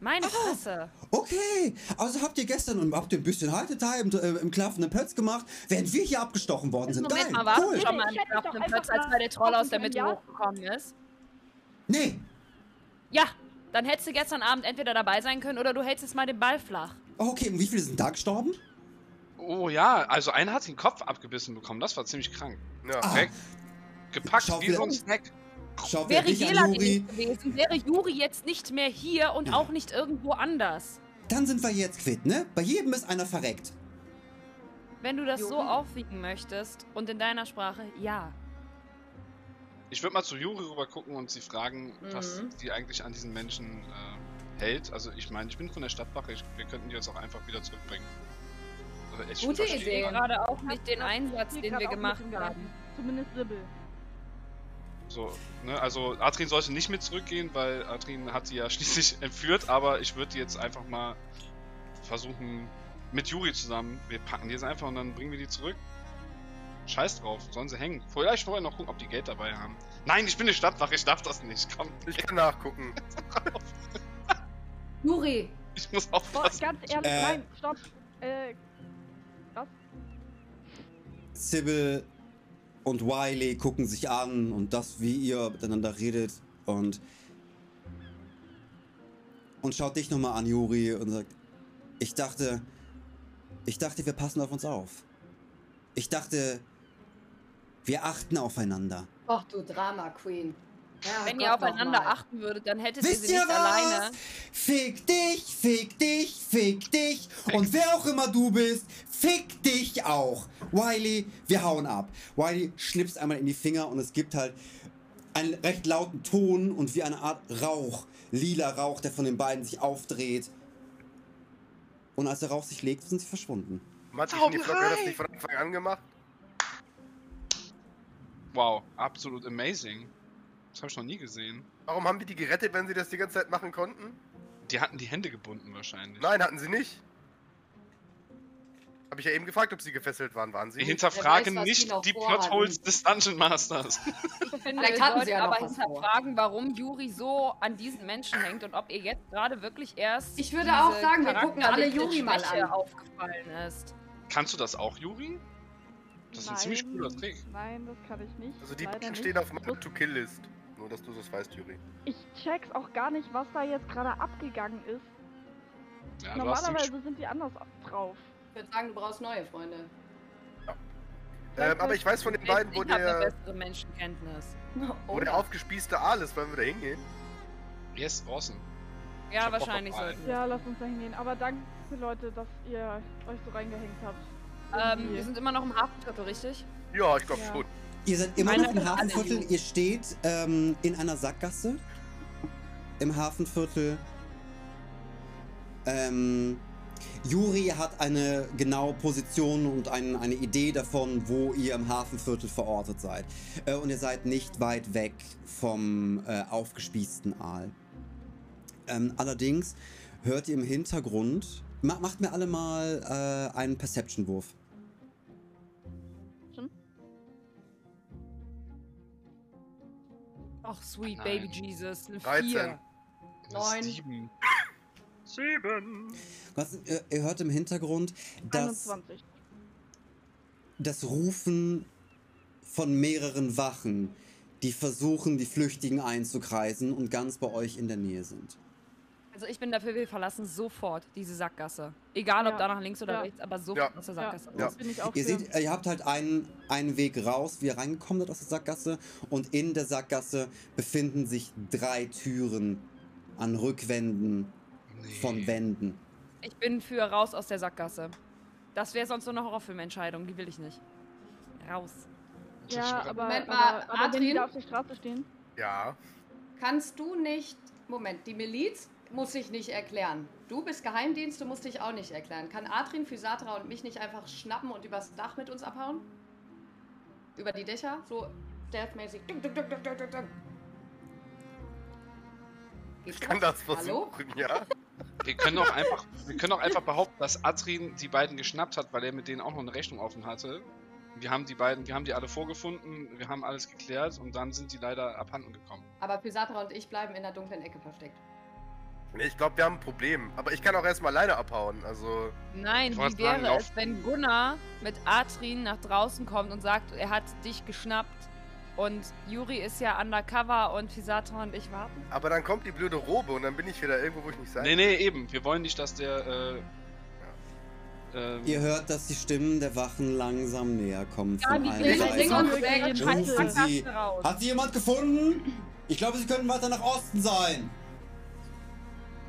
Meine Ah. Fresse. Okay, also habt ihr gestern und habt ihr ein bisschen Haltetei im, äh, im klaffenden Pötz gemacht, während wir hier abgestochen worden sind. Moment Geil, mal, warst cool. du schon mal im Platz, einfach als mal bei der Troll aus der Mitte ja. hochgekommen ist? Nee, Ja, dann hättest du gestern Abend entweder dabei sein können oder du hältst jetzt mal den Ball flach. okay, und wie viele sind da gestorben? Oh ja, also einer hat den Kopf abgebissen bekommen. Das war ziemlich krank. Ja. Ah, gepackt Schau wie so ein Snack. schau Wäre Jela Juri. gewesen, wäre Juri jetzt nicht mehr hier und auch nicht irgendwo anders. Dann sind wir jetzt quitt, ne? Bei jedem ist einer verreckt. Wenn du das so Juri? aufwiegen möchtest und in deiner Sprache, ja. Ich würde mal zu Juri rüber gucken und sie fragen, was Mhm. die eigentlich an diesen Menschen äh, hält. Also ich meine, ich bin von der Stadtwache. Ich, wir könnten die jetzt auch einfach wieder zurückbringen. Ich Gute Idee. man- Gerade auch nicht den Einsatz, den wir gemacht haben. Zumindest Sibyl. So, ne, also Adrin sollte nicht mit zurückgehen, weil Adrin hat sie ja schließlich entführt, aber ich würde jetzt einfach mal versuchen, mit Juri zusammen, wir packen die jetzt einfach und dann bringen wir die zurück. Scheiß drauf, sollen sie hängen. Vielleicht vorher noch gucken, ob die Geld dabei haben. Nein, ich bin eine Stadtwache, ich darf das nicht. Komm, Ich kann nachgucken. Juri, ich muss Boah, aufpassen. ganz ehrlich, Äh. nein, stopp. Äh? Sybil und Wiley gucken sich an und das, wie ihr miteinander redet und und schaut dich nochmal an, Juri, und sagt, ich dachte, ich dachte, wir passen auf uns auf. Ich dachte, wir achten aufeinander. Och du Drama Queen. Ja, Wenn Gott ihr aufeinander achten würdet, dann hättet ihr Wisst sie ihr nicht was? alleine. Fick dich, fick dich, fick dich und wer auch immer du bist, fick dich auch. Wiley, wir hauen ab. Wiley schnipst einmal in die Finger und es gibt halt einen recht lauten Ton und wie eine Art Rauch lila Rauch, der von den beiden sich aufdreht. Und als der Rauch sich legt, sind sie verschwunden. Matti Schneeflocke hat das nicht von Anfang an gemacht? Wow, absolut amazing. Das habe ich noch nie gesehen. Warum haben die die gerettet, wenn sie das die ganze Zeit machen konnten? Die hatten die Hände gebunden wahrscheinlich. Nein, hatten sie nicht. Habe ich ja eben gefragt, ob sie gefesselt waren. Waren sie? Wir hinterfragen weiß, die nicht die vorhatten. Plotholes des Dungeon Masters. Ich finde, Vielleicht hatten sie ja aber vor. hinterfragen, warum Juri so an diesen Menschen hängt und ob ihr jetzt gerade wirklich erst Ich würde diese auch sagen, wir gucken alle Juri mal an. aufgefallen ist. Kannst du das auch, Juri? Das ist ein ziemlich Nein, cooler Trick. Nein, das kann ich nicht. Also die nicht. stehen auf meiner To-Kill-List. Nur, dass du das weißt, Juri. Ich check's auch gar nicht, was da jetzt gerade abgegangen ist. Ja, Normalerweise sind die anders drauf. Ich würde sagen, du brauchst neue Freunde. Ähm, aber ich weiß von den beiden, wo ich habe eine der, bessere Menschenkenntnis. wo der aufgespießte Aal ist. Wollen wir da hingehen? Yes, awesome. Ja, wahrscheinlich sollten wir. Ja, lasst uns da hingehen. Aber danke, Leute, dass ihr euch so reingehängt habt. Ähm, wir sind immer noch im Hafenviertel, richtig? Ja, ich glaube Ja. schon. Ihr seid immer noch im Hafenviertel. Ihr steht ähm, in einer Sackgasse im Hafenviertel. Ähm, Juri hat eine genaue Position und ein, eine Idee davon, wo ihr im Hafenviertel verortet seid. Äh, und ihr seid nicht weit weg vom äh, aufgespießten Aal. Ähm, allerdings hört ihr im Hintergrund. Ma macht mir alle mal äh, einen Perception-Wurf. Ach, sweet Nein. baby Jesus. Eine 13. 4. Neun. Sieben. Sieben. Was, ihr, ihr hört im Hintergrund, dass 21. das Rufen von mehreren Wachen, die versuchen, die Flüchtigen einzukreisen und ganz bei euch in der Nähe sind. Also ich bin dafür, wir verlassen sofort diese Sackgasse. Egal ob Ja. da nach links oder Ja. rechts, aber sofort Ja. aus der Sackgasse Ja. raus. bin ich auch Ihr für. seht, ihr habt halt einen, einen Weg raus, wie ihr reingekommen seid aus der Sackgasse und in der Sackgasse befinden sich drei Türen an Rückwänden von Nee. Wänden. Ich bin für raus aus der Sackgasse. Das wäre sonst so eine Horrorfilmentscheidung, die will ich nicht. Raus. Ja, aber, Moment aber, mal, aber wenn die Adrian? da auf der Straße stehen. Ja. Kannst du nicht. Moment, die Miliz muss sich nicht erklären. Du bist Geheimdienst, du musst dich auch nicht erklären. Kann Adrian, Physatra und mich nicht einfach schnappen und übers Dach mit uns abhauen? Über die Dächer? So stealthmäßig. Ich kann das Hallo? versuchen, ja. Wir können auch einfach, wir können auch einfach behaupten, dass Adrin die beiden geschnappt hat, weil er mit denen auch noch eine Rechnung offen hatte. Wir haben die beiden, wir haben die alle vorgefunden, wir haben alles geklärt und dann sind die leider abhanden gekommen. Aber Physatra und ich bleiben in der dunklen Ecke versteckt. Nee, Ich glaube, wir haben ein Problem. Aber ich kann auch erstmal alleine abhauen. Also. Nein, wie sagen, wäre es, wenn Gunnar mit Atrin nach draußen kommt und sagt, er hat dich geschnappt und Juri ist ja undercover und Fisatra und ich warten? Aber dann kommt die blöde Robe und dann bin ich wieder irgendwo, wo ich nicht sein Nee, nee, eben. Wir wollen nicht, dass der, äh, ähm, Ihr hört, dass die Stimmen der Wachen langsam näher kommen Ja, von die allen Seiten. Hat sie jemand gefunden? Ich glaube, sie könnten weiter nach Osten sein.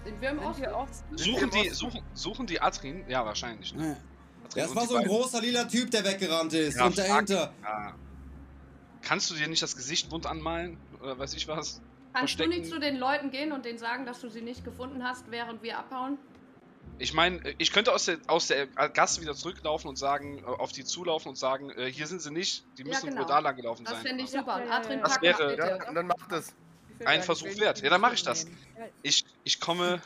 Sind wir im Osten? wir suchen die, suchen, suchen die Adrin? Ja, wahrscheinlich. Ne? Ja. Adrin Das war so ein beiden- großer lila Typ, der weggerannt ist. Ja, und dahinter. Ja. Kannst du dir nicht das Gesicht bunt anmalen? Oder weiß ich was? Kannst du nicht zu den Leuten gehen und denen sagen, dass du sie nicht gefunden hast, während wir abhauen? Ich meine, ich könnte aus der, aus der Gasse wieder zurücklaufen und sagen, äh, auf die zulaufen und sagen, äh, hier sind sie nicht, die Ja, müssen genau. wohl da lang gelaufen Das sein. fände ich Ja, super. ja, ja, ja. Das wäre-. Ja, dann macht das. Ein Versuch wert. Ja, dann mache ich das. Ich, ich komme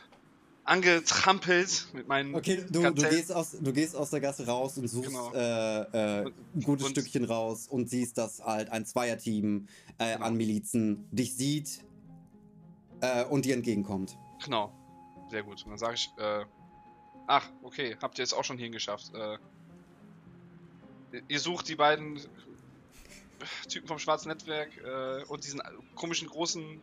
angetrampelt mit meinen. Okay, du, du, gehst aus, du gehst aus der Gasse raus und suchst Genau. äh, äh, ein gutes Und- Stückchen raus und siehst, dass halt ein Zweierteam äh, Genau. an Milizen dich sieht äh, und dir entgegenkommt. Genau. Sehr gut. Und dann sage ich, äh, ach, okay, habt ihr jetzt auch schon hierhin geschafft. Äh, ihr sucht die beiden Typen vom schwarzen Netzwerk äh, und diesen komischen großen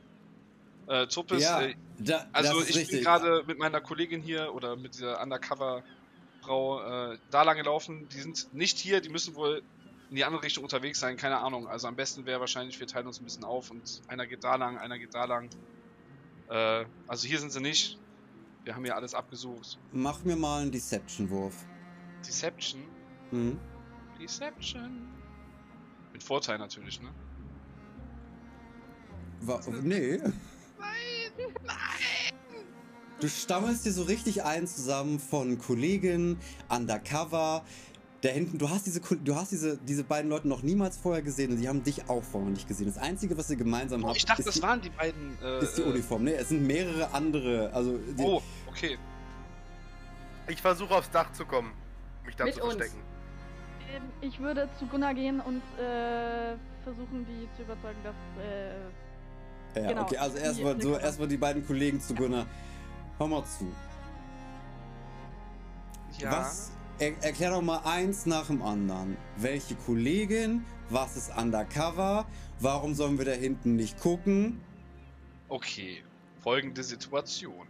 äh, Tuppes. ja, Äh, da, Also ich richtig. bin gerade mit meiner Kollegin hier oder mit dieser Undercover-Frau äh, da lang gelaufen. Die sind nicht hier, die müssen wohl in die andere Richtung unterwegs sein, keine Ahnung. Also am besten wäre wahrscheinlich, wir teilen uns ein bisschen auf und einer geht da lang, einer geht da lang. Äh, also hier sind sie nicht. Wir haben hier alles abgesucht. Mach mir mal einen Deception-Wurf. Deception. Hm? Deception. Mit Vorteil natürlich, ne? Wa nee. Nein! Du stammelst dir so richtig ein zusammen von Kollegen, Undercover. Da hinten, du hast diese, du hast diese, diese beiden Leute noch niemals vorher gesehen und die haben dich auch vorher nicht gesehen. Das Einzige, was ihr gemeinsam Oh, habt, ich dachte, ist, das die, waren die beiden. Äh, ist die äh, Uniform. Nee, es sind mehrere andere. Also die, Oh, okay. Ich versuche aufs Dach zu kommen. Mich da Mit zu uns. verstecken. Ähm, Ich würde zu Gunnar gehen und äh, versuchen, die zu überzeugen, dass. Äh, Ja, Genau. okay, also erstmal die so, erstmal die beiden Kollegen zu Gunnar. Hör mal zu. Ja. Was? Er, erklär doch mal eins nach dem anderen. Welche Kollegin? Was ist undercover? Warum sollen wir da hinten nicht gucken? Okay. Folgende Situation.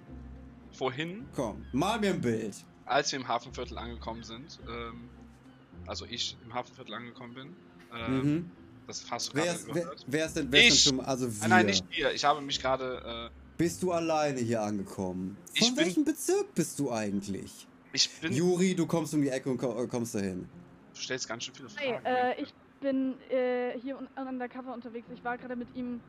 Vorhin, Komm, mal mir ein Bild. als wir im Hafenviertel angekommen sind, ähm, also ich im Hafenviertel angekommen bin, ähm, Mhm. das hast du Wer gerade ist, wer, wer ist denn, wer ist Ich. denn schon, also wir. Nein, nein, nicht wir. Ich habe mich gerade, Bist du alleine hier angekommen? Ich Von bin- welchem Bezirk bist du eigentlich? äh, ich bin, Juri, du kommst um die Ecke und äh, kommst dahin. du stellst ganz schön viele hey, Fragen. äh, ich bin äh, hier un undercover unterwegs. Ich war gerade mit ihm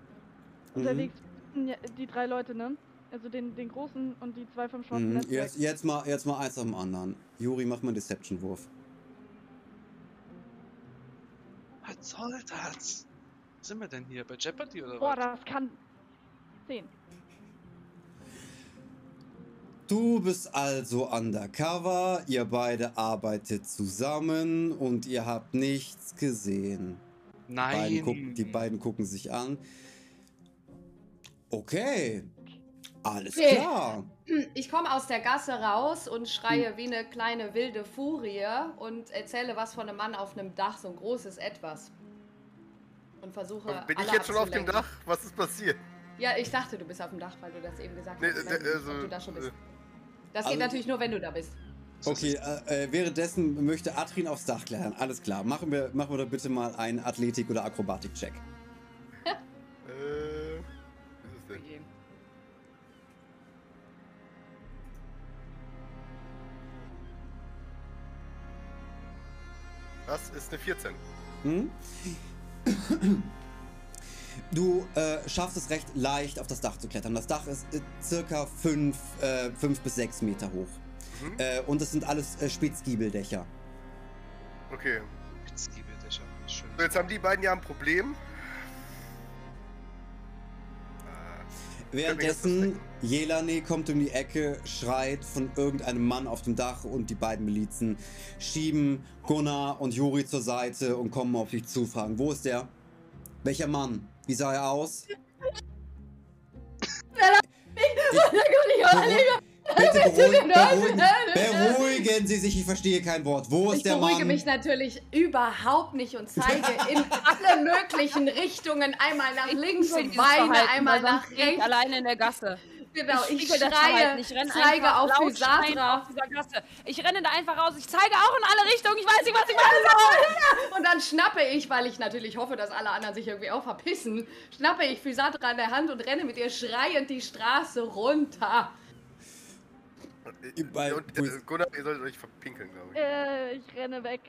unterwegs. Ja, die drei Leute, ne? Also den, den großen und die zwei vom schwarzen Mhm. Netzwerk. Jetzt, jetzt, mal, jetzt mal eins nach dem anderen. Juri, mach mal einen Deception-Wurf. Was soll das? Sind wir denn hier? Bei Jeopardy oder Boah, was? das kann. Zehn. Du bist also undercover, ihr beide arbeitet zusammen und ihr habt nichts gesehen. Nein. Beiden guck, die beiden gucken sich an. Okay, alles Okay. klar. Ich komme aus der Gasse raus und schreie wie eine kleine wilde Furie und erzähle was von einem Mann auf einem Dach, so ein großes Etwas. Und versuche. Bin alle ich jetzt schon auf dem. Dach? Was ist passiert? Ja, ich dachte, du bist auf dem Dach, weil du das eben gesagt Nee, hast. Äh, also, du da schon bist. äh, Das also- geht natürlich nur, wenn du da bist. Okay, äh, äh, währenddessen möchte Adrin aufs Dach klettern. Alles klar. Machen wir, machen wir doch bitte mal einen Athletik- oder Akrobatik-Check. Was ist eine 14? Hm? Du äh, schaffst es recht leicht auf das Dach zu klettern. Das Dach ist äh, circa 5 äh, fünf bis 6 Meter hoch. Mhm. Äh, und es sind alles äh, Spitzgiebeldächer. Okay. Spitzgiebeldächer. Schön. So, jetzt haben die beiden ja ein Problem. Währenddessen Jelane kommt um die Ecke, schreit von irgendeinem Mann auf dem Dach und die beiden Milizen schieben Gunnar und Juri zur Seite und kommen auf dich zu, fragen, wo ist der? Welcher Mann? Wie sah er aus? Bitte beruhigen, beruhigen, beruhigen Sie sich, ich verstehe kein Wort. Wo ist Ich der beruhige Mann? mich natürlich überhaupt nicht und zeige in alle möglichen Richtungen. Einmal nach links und weine, einmal nach ich rechts. alleine in der Gasse. Genau, ich, das schreie. Ich renne zeige auf dieser Gasse. Ich renne da einfach raus. Ich zeige auch in alle Richtungen. Ich weiß nicht, was ich mache. Und dann schnappe ich, weil ich natürlich hoffe, dass alle anderen sich irgendwie auch verpissen, schnappe ich Physatra in der Hand und renne mit ihr schreiend die Straße runter. Bei- Und äh, Gunnar, ihr solltet euch verpinkeln, glaube ich. Äh, ich renne weg.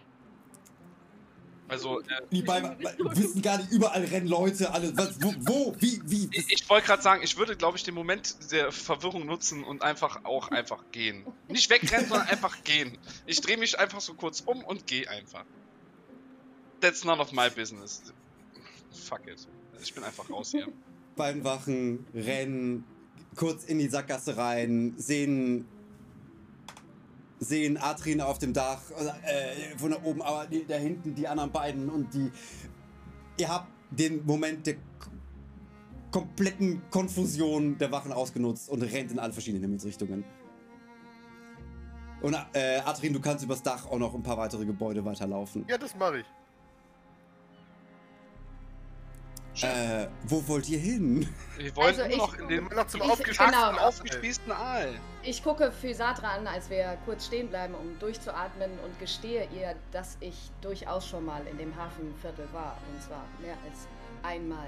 Also, äh, Die beiden wissen gar nicht, überall rennen Leute, alle. Was, wo, wo, wie, wie? ich, ich wollte gerade sagen, ich würde, glaube ich, den Moment der Verwirrung nutzen und einfach auch einfach gehen. Nicht wegrennen, sondern einfach gehen. Ich drehe mich einfach so kurz um und gehe einfach. That's none of my business. Fuck it. Ich bin einfach raus hier. beiden Wachen rennen kurz in die Sackgasse rein, sehen sehen Adrin auf dem Dach, äh, von da oben, aber da hinten die anderen beiden und die. Ihr habt den Moment der kompletten Konfusion der Wachen ausgenutzt und rennt in alle verschiedenen Himmelsrichtungen. Und äh, Adrin, du kannst übers Dach auch noch ein paar weitere Gebäude weiterlaufen. Ja, das mache ich. Äh, wo wollt ihr hin? Wir wollen Also noch in den Immer noch zum Ich- aufgespaßten genau. Aufgespießten Aal. Ich gucke Physatra an, als wir kurz stehen bleiben, um durchzuatmen und gestehe ihr, dass ich durchaus schon mal in dem Hafenviertel war. Und zwar mehr als einmal.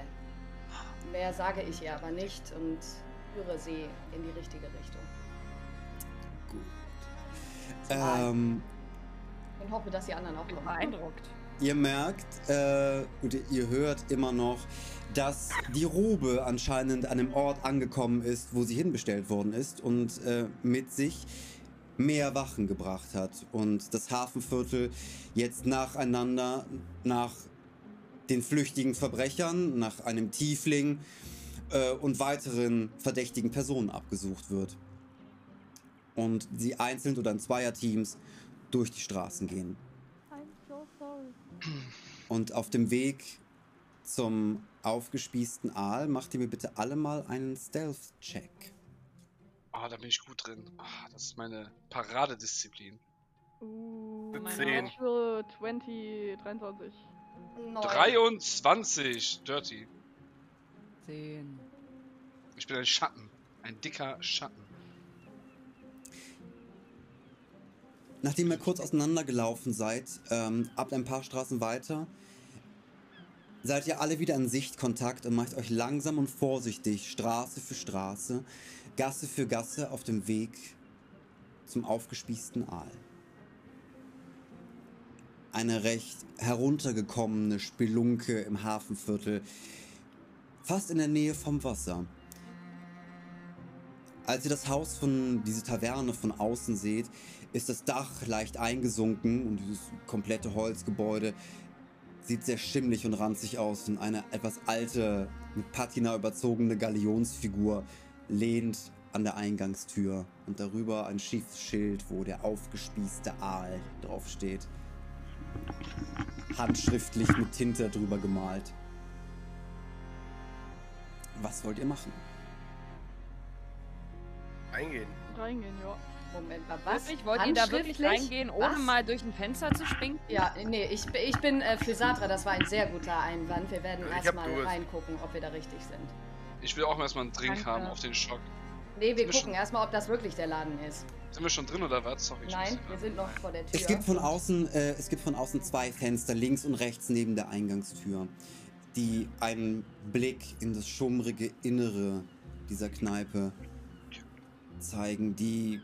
Mehr sage ich ihr aber nicht und führe sie in die richtige Richtung. Aal. Ähm, Und hoffe, dass die anderen auch Ich bin kommen. beeindruckt. Ihr merkt, äh, und ihr hört immer noch, dass die Robe anscheinend an einem Ort angekommen ist, wo sie hinbestellt worden ist und äh, mit sich mehr Wachen gebracht hat und das Hafenviertel jetzt nacheinander nach den flüchtigen Verbrechern, nach einem Tiefling äh, und weiteren verdächtigen Personen abgesucht wird. Und sie einzeln oder in Zweierteams durch die Straßen gehen. Und auf dem Weg zum aufgespießten Aal macht ihr mir bitte alle mal einen Stealth-Check. Ah, da bin ich gut drin. Ah, das ist meine Paradedisziplin. Uh, Mit meine zehn. Natural 20, 23. Neun. 23, Dirty. 10. Ich bin ein Schatten. Ein dicker Schatten. Nachdem ihr kurz auseinandergelaufen seid, ähm, ab ein paar Straßen weiter, seid ihr alle wieder in Sichtkontakt und macht euch langsam und vorsichtig Straße für Straße, Gasse für Gasse auf dem Weg zum aufgespießten Aal. Eine recht heruntergekommene Spelunke im Hafenviertel, fast in der Nähe vom Wasser. Als ihr das Haus von diese Taverne von außen seht, ist das Dach leicht eingesunken und dieses komplette Holzgebäude sieht sehr schimmlig und ranzig aus und eine etwas alte, mit Patina überzogene Galionsfigur lehnt an der Eingangstür und darüber ein Schiffsschild, wo der aufgespießte Aal draufsteht. Handschriftlich mit Tinte drüber gemalt. Was wollt ihr machen? Eingehen. Reingehen, ja. Moment mal, was? Wirklich? Wollt ihr da wirklich reingehen, ohne Was? mal durch ein Fenster zu springen? Ja, nee, ich, ich bin äh, für Satra, das war ein sehr guter Einwand. Wir werden Ich erstmal reingucken, ob wir da richtig sind. Ich will auch erstmal einen Drink Danke. haben auf den Schock. Nee, wir Sind wir gucken erstmal, ob das wirklich der Laden ist. Sind wir schon drin oder was? Sorry, ich Nein, wir sind noch vor der Tür. Es gibt von außen, äh, es gibt von außen zwei Fenster, links und rechts neben der Eingangstür, die einen Blick in das schummrige Innere dieser Kneipe zeigen, die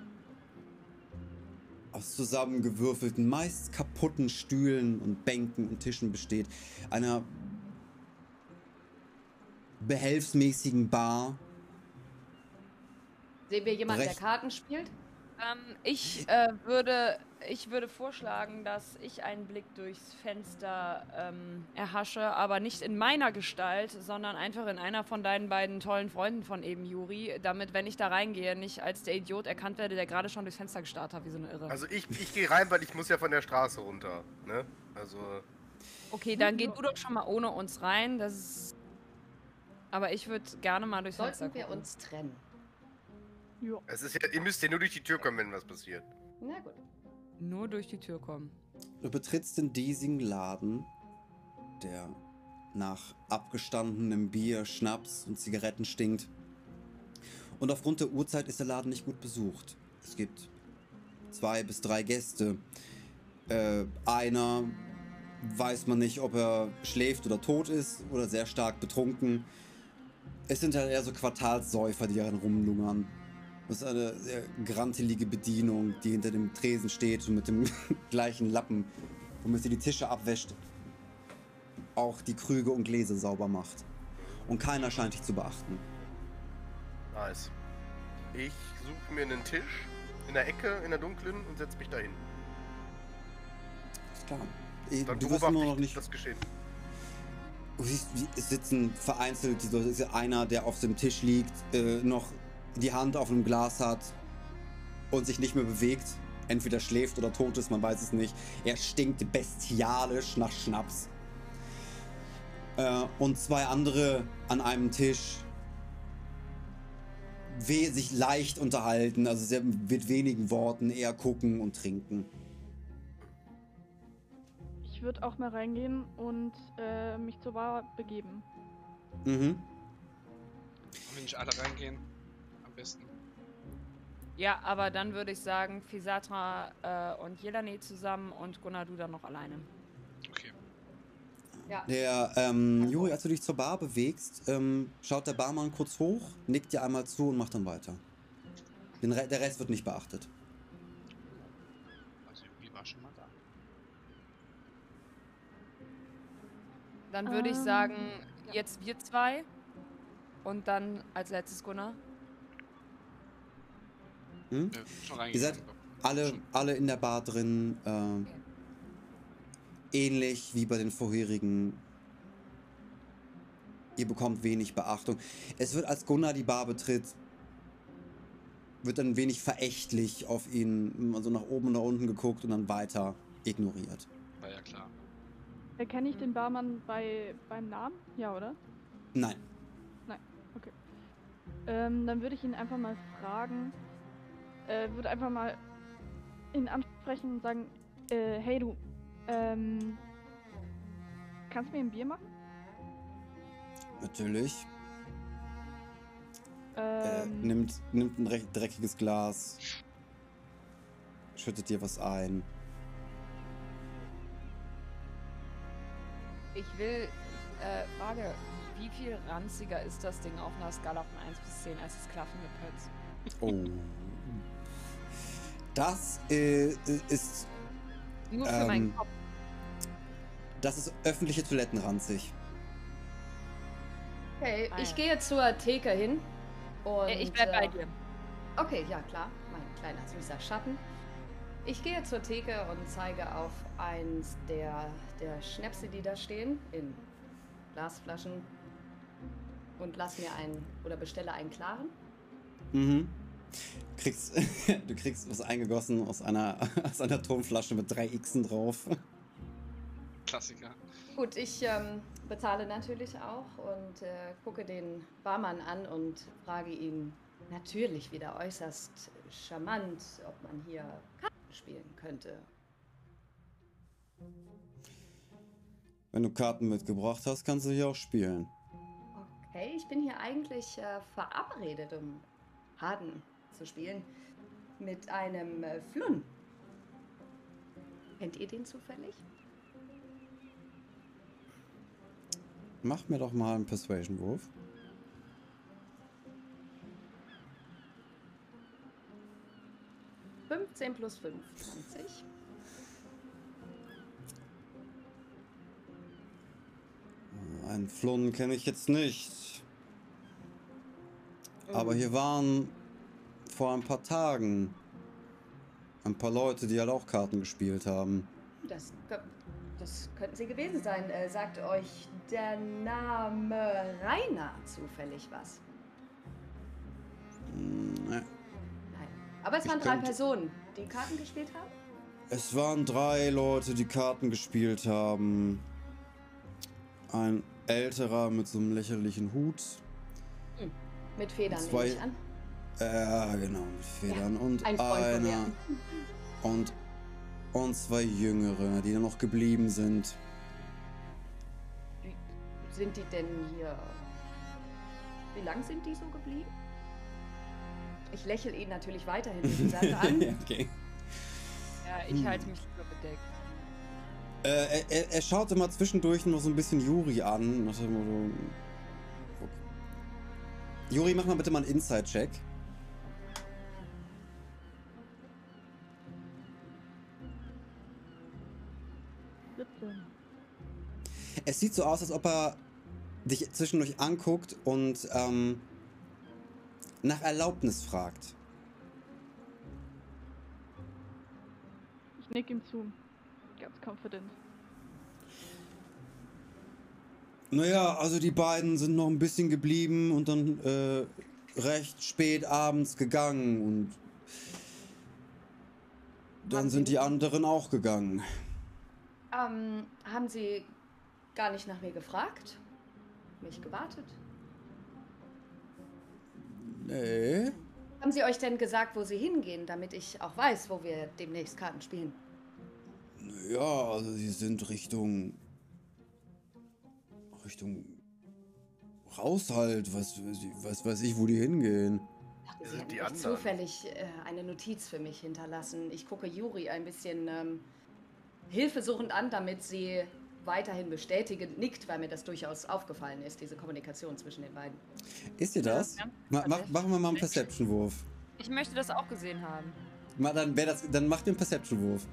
aus zusammengewürfelten, meist kaputten Stühlen und Bänken und Tischen besteht, einer behelfsmäßigen Bar. Sehen wir jemanden, Recht- der Karten spielt? Ähm, ich, äh, würde, ich würde vorschlagen, dass ich einen Blick durchs Fenster ähm, erhasche, aber nicht in meiner Gestalt, sondern einfach in einer von deinen beiden tollen Freunden von eben, Juri, damit, wenn ich da reingehe, nicht als der Idiot erkannt werde, der gerade schon durchs Fenster gestarrt hat, wie so eine Irre. Also ich, ich gehe rein, weil ich muss ja von der Straße runter. Ne? Also. okay, dann geh du doch schon mal ohne uns rein, das ist... Aber ich würde gerne mal durchs Fenster Sollten wir gucken. uns trennen? Ja. Es ist ja, ihr müsst ja nur durch die Tür kommen, wenn was passiert. Na gut. Nur durch die Tür kommen. Du betrittst den diesigen Laden, der nach abgestandenem Bier, Schnaps und Zigaretten stinkt. Und aufgrund der Uhrzeit ist der Laden nicht gut besucht. Es gibt zwei bis drei Gäste. Äh, einer weiß man nicht, ob er schläft oder tot ist oder sehr stark betrunken. Es sind halt eher so Quartalssäufer, die darin rumlungern. Das ist eine sehr grantelige Bedienung, die hinter dem Tresen steht und mit dem gleichen Lappen, womit sie die Tische abwäscht, auch die Krüge und Gläser sauber macht. Und keiner scheint dich zu beachten. Nice. Ich suche mir einen Tisch in der Ecke, in der dunklen und setze mich dahin. Ist klar. Eh, Dann Du wirst immer noch ich nicht. das Geschehen. Du siehst, es sitzen vereinzelt, es ist einer, der auf dem Tisch liegt, äh, noch die Hand auf einem Glas hat und sich nicht mehr bewegt. Entweder schläft oder tot ist, man weiß es nicht. Er stinkt bestialisch nach Schnaps. Äh, und zwei andere an einem Tisch we sich leicht unterhalten, also sehr, mit wenigen Worten eher gucken und trinken. Ich würde auch mal reingehen und äh, mich zur Bar begeben. Mhm. Wenn nicht alle reingehen, besten. Ja, aber dann würde ich sagen, Fisatra äh, und Jelane zusammen und Gunnar, du dann noch alleine. Okay. Ja. Der, ähm, Juri, als du dich zur Bar bewegst, ähm, schaut der Barmann kurz hoch, nickt dir einmal zu und macht dann weiter. Den Re der Rest wird nicht beachtet. Also Juli war schon mal da. Dann würde ich Ähm, sagen, ja. jetzt wir zwei. Und dann als letztes Gunnar. Hm? Ja, seid reingegangen. alle, alle in der Bar drin. Äh, ähnlich wie bei den vorherigen. Ihr bekommt wenig Beachtung. Es wird, als Gunnar die Bar betritt, wird dann wenig verächtlich auf ihn, also nach oben und nach unten geguckt und dann weiter ignoriert. War ja klar. Erkenne ich den Barmann bei, beim Namen? Ja, oder? Nein. Ähm, dann würde ich ihn einfach mal fragen, äh, würde einfach mal ihn ansprechen und sagen, äh, hey du, ähm, kannst du mir ein Bier machen? Natürlich. Äh, Ähm, nimmt, nimmt ein recht dreckiges Glas. Schüttet dir was ein. Ich will, äh, Frage, wie viel ranziger ist das Ding auf einer Skala von 1 bis 10 als das klaffende Pötz? Oh. Das äh, ist. Nur für Ähm, meinen Kopf. Das ist öffentliche Toilettenranzig. Okay, Ah, ich ja. gehe zur Theke hin. Und, Äh, ich bleib bei äh, dir. Okay, ja klar, mein kleiner süßer Schatten. Ich gehe zur Theke und zeige auf eins der, der Schnäpse, die da stehen, in Glasflaschen. Und lass mir einen oder bestelle einen klaren. Mhm. Kriegst, du kriegst was eingegossen aus einer, aus einer Turmflasche mit drei Xen drauf. Klassiker. Gut, ich ähm, bezahle natürlich auch und äh, gucke den Barmann an und frage ihn natürlich wieder äußerst charmant, ob man hier Karten spielen könnte. Wenn du Karten mitgebracht hast, kannst du hier auch spielen. Okay, ich bin hier eigentlich äh, verabredet, um Harden zu spielen. Mit einem äh, Flunn. Kennt ihr den zufällig? Mach mir doch mal einen Persuasion-Wurf. 15 plus 5, 20. Einen Flun kenne ich jetzt nicht. Aber hier waren vor ein paar Tagen ein paar Leute, die halt auch Karten gespielt haben. Das, das könnten sie gewesen sein. Äh, sagt euch der Name Rainer zufällig was? Hm, ne. Nein. Aber es Ich waren drei könnte- Personen, die Karten gespielt haben? Es waren drei Leute, die Karten gespielt haben. Ein älterer mit so einem lächerlichen Hut. Mit Federn Zwei- nehme ich an. Ja, genau, mit Federn. und ein einer. Und, und zwei Jüngere, die noch geblieben sind. Wie sind die denn hier? Wie lang sind die so geblieben? Ich lächle ihn natürlich weiterhin die Seite an. okay. Ja, ich hm. halte mich lieber bedeckt. Äh, er, er, schaut immer zwischendurch noch so ein bisschen Juri an. Juri, mach mal bitte mal einen Inside-Check. Siebzehn. Es sieht so aus, als ob er dich zwischendurch anguckt und ähm, nach Erlaubnis fragt. Ich nick ihm zu. Ganz confident. Naja, also die beiden sind noch ein bisschen geblieben und dann äh, recht spät abends gegangen und dann sind die anderen auch gegangen. Ähm, haben Sie gar nicht nach mir gefragt? Mich gewartet? Nee. Haben Sie euch denn gesagt, wo Sie hingehen, damit ich auch weiß, wo wir demnächst Karten spielen? Ja, also sie sind Richtung. Richtung. Raus halt, was, weiß ich- was weiß ich, wo die hingehen. Wer Sie anderen? zufällig äh, eine Notiz für mich hinterlassen. Ich gucke Juri ein bisschen ähm, hilfesuchend an, damit sie weiterhin bestätigend nickt, weil mir das durchaus aufgefallen ist, diese Kommunikation zwischen den beiden. Ist dir das? Ja, Ma mach, machen wir mal einen Perception-Wurf. Ich möchte das auch gesehen haben. Mal, dann, das, dann macht mir einen Perception-Wurf.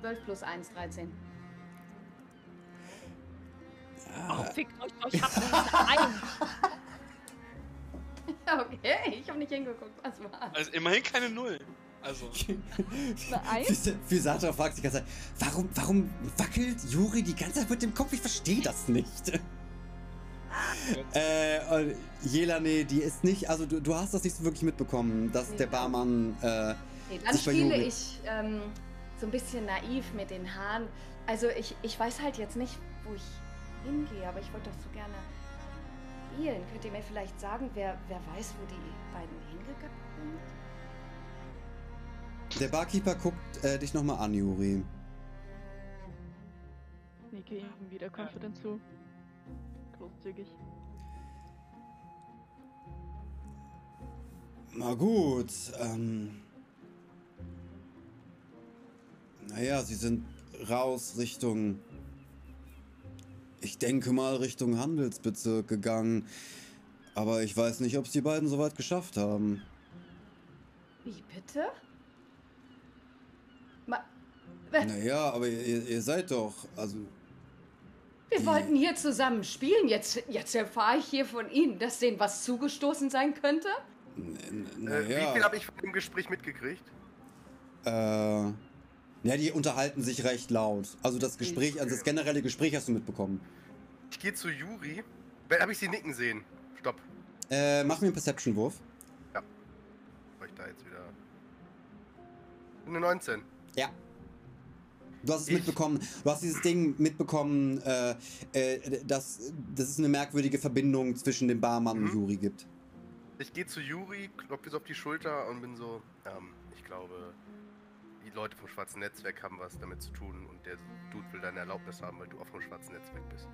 12 plus 1, 13. Ah. Oh, fickt euch doch, ich hab nicht einen. okay, ich hab nicht hingeguckt, was war. Also immerhin keine Null. Also? Physatra fragt sich die ganze Zeit, warum, warum wackelt Juri die ganze Zeit mit dem Kopf? Ich verstehe das nicht. äh, und Jelane, die ist nicht, also du, du hast das nicht so wirklich mitbekommen, dass Nee. der Barmann, äh, Nee, dann spiele Juri. ich ähm, so ein bisschen naiv mit den Haaren. Also ich, ich weiß halt jetzt nicht, wo ich hingehe, aber ich wollte doch so gerne spielen. Könnt ihr mir vielleicht sagen, wer, wer weiß, wo die beiden hingegangen sind? Der Barkeeper guckt äh, dich nochmal an, Juri. Nicke ihm wieder confident zu. Großzügig. Na gut, ähm. Naja, sie sind raus Richtung. Ich denke mal Richtung Handelsbezirk gegangen. Aber ich weiß nicht, ob es die beiden so weit geschafft haben. Wie bitte? Ma Naja, aber ihr, ihr seid doch. Also. wir die- wollten hier zusammen spielen. Jetzt, jetzt erfahre ich hier von Ihnen, dass denen was zugestoßen sein könnte. n- n- Äh, wie viel Naja. habe ich von dem Gespräch mitgekriegt? Äh. Ja, die unterhalten sich recht laut. Also das Gespräch, also das generelle Gespräch hast du mitbekommen. Ich gehe zu Juri. Habe ich sie nicken sehen? Stopp. Äh, mach mir einen Perception-Wurf. War ich da jetzt wieder. Eine 19. Ja. Du hast es Ich- mitbekommen, du hast dieses Ding mitbekommen, äh, äh, dass, dass es eine merkwürdige Verbindung zwischen dem Barmann und Mhm. Juri gibt. Ich gehe zu Juri, klopfe so auf die Schulter und bin so, ähm, ich glaube, die Leute vom schwarzen Netzwerk haben was damit zu tun und der Dude will deine Erlaubnis haben, weil du auch vom schwarzen Netzwerk bist.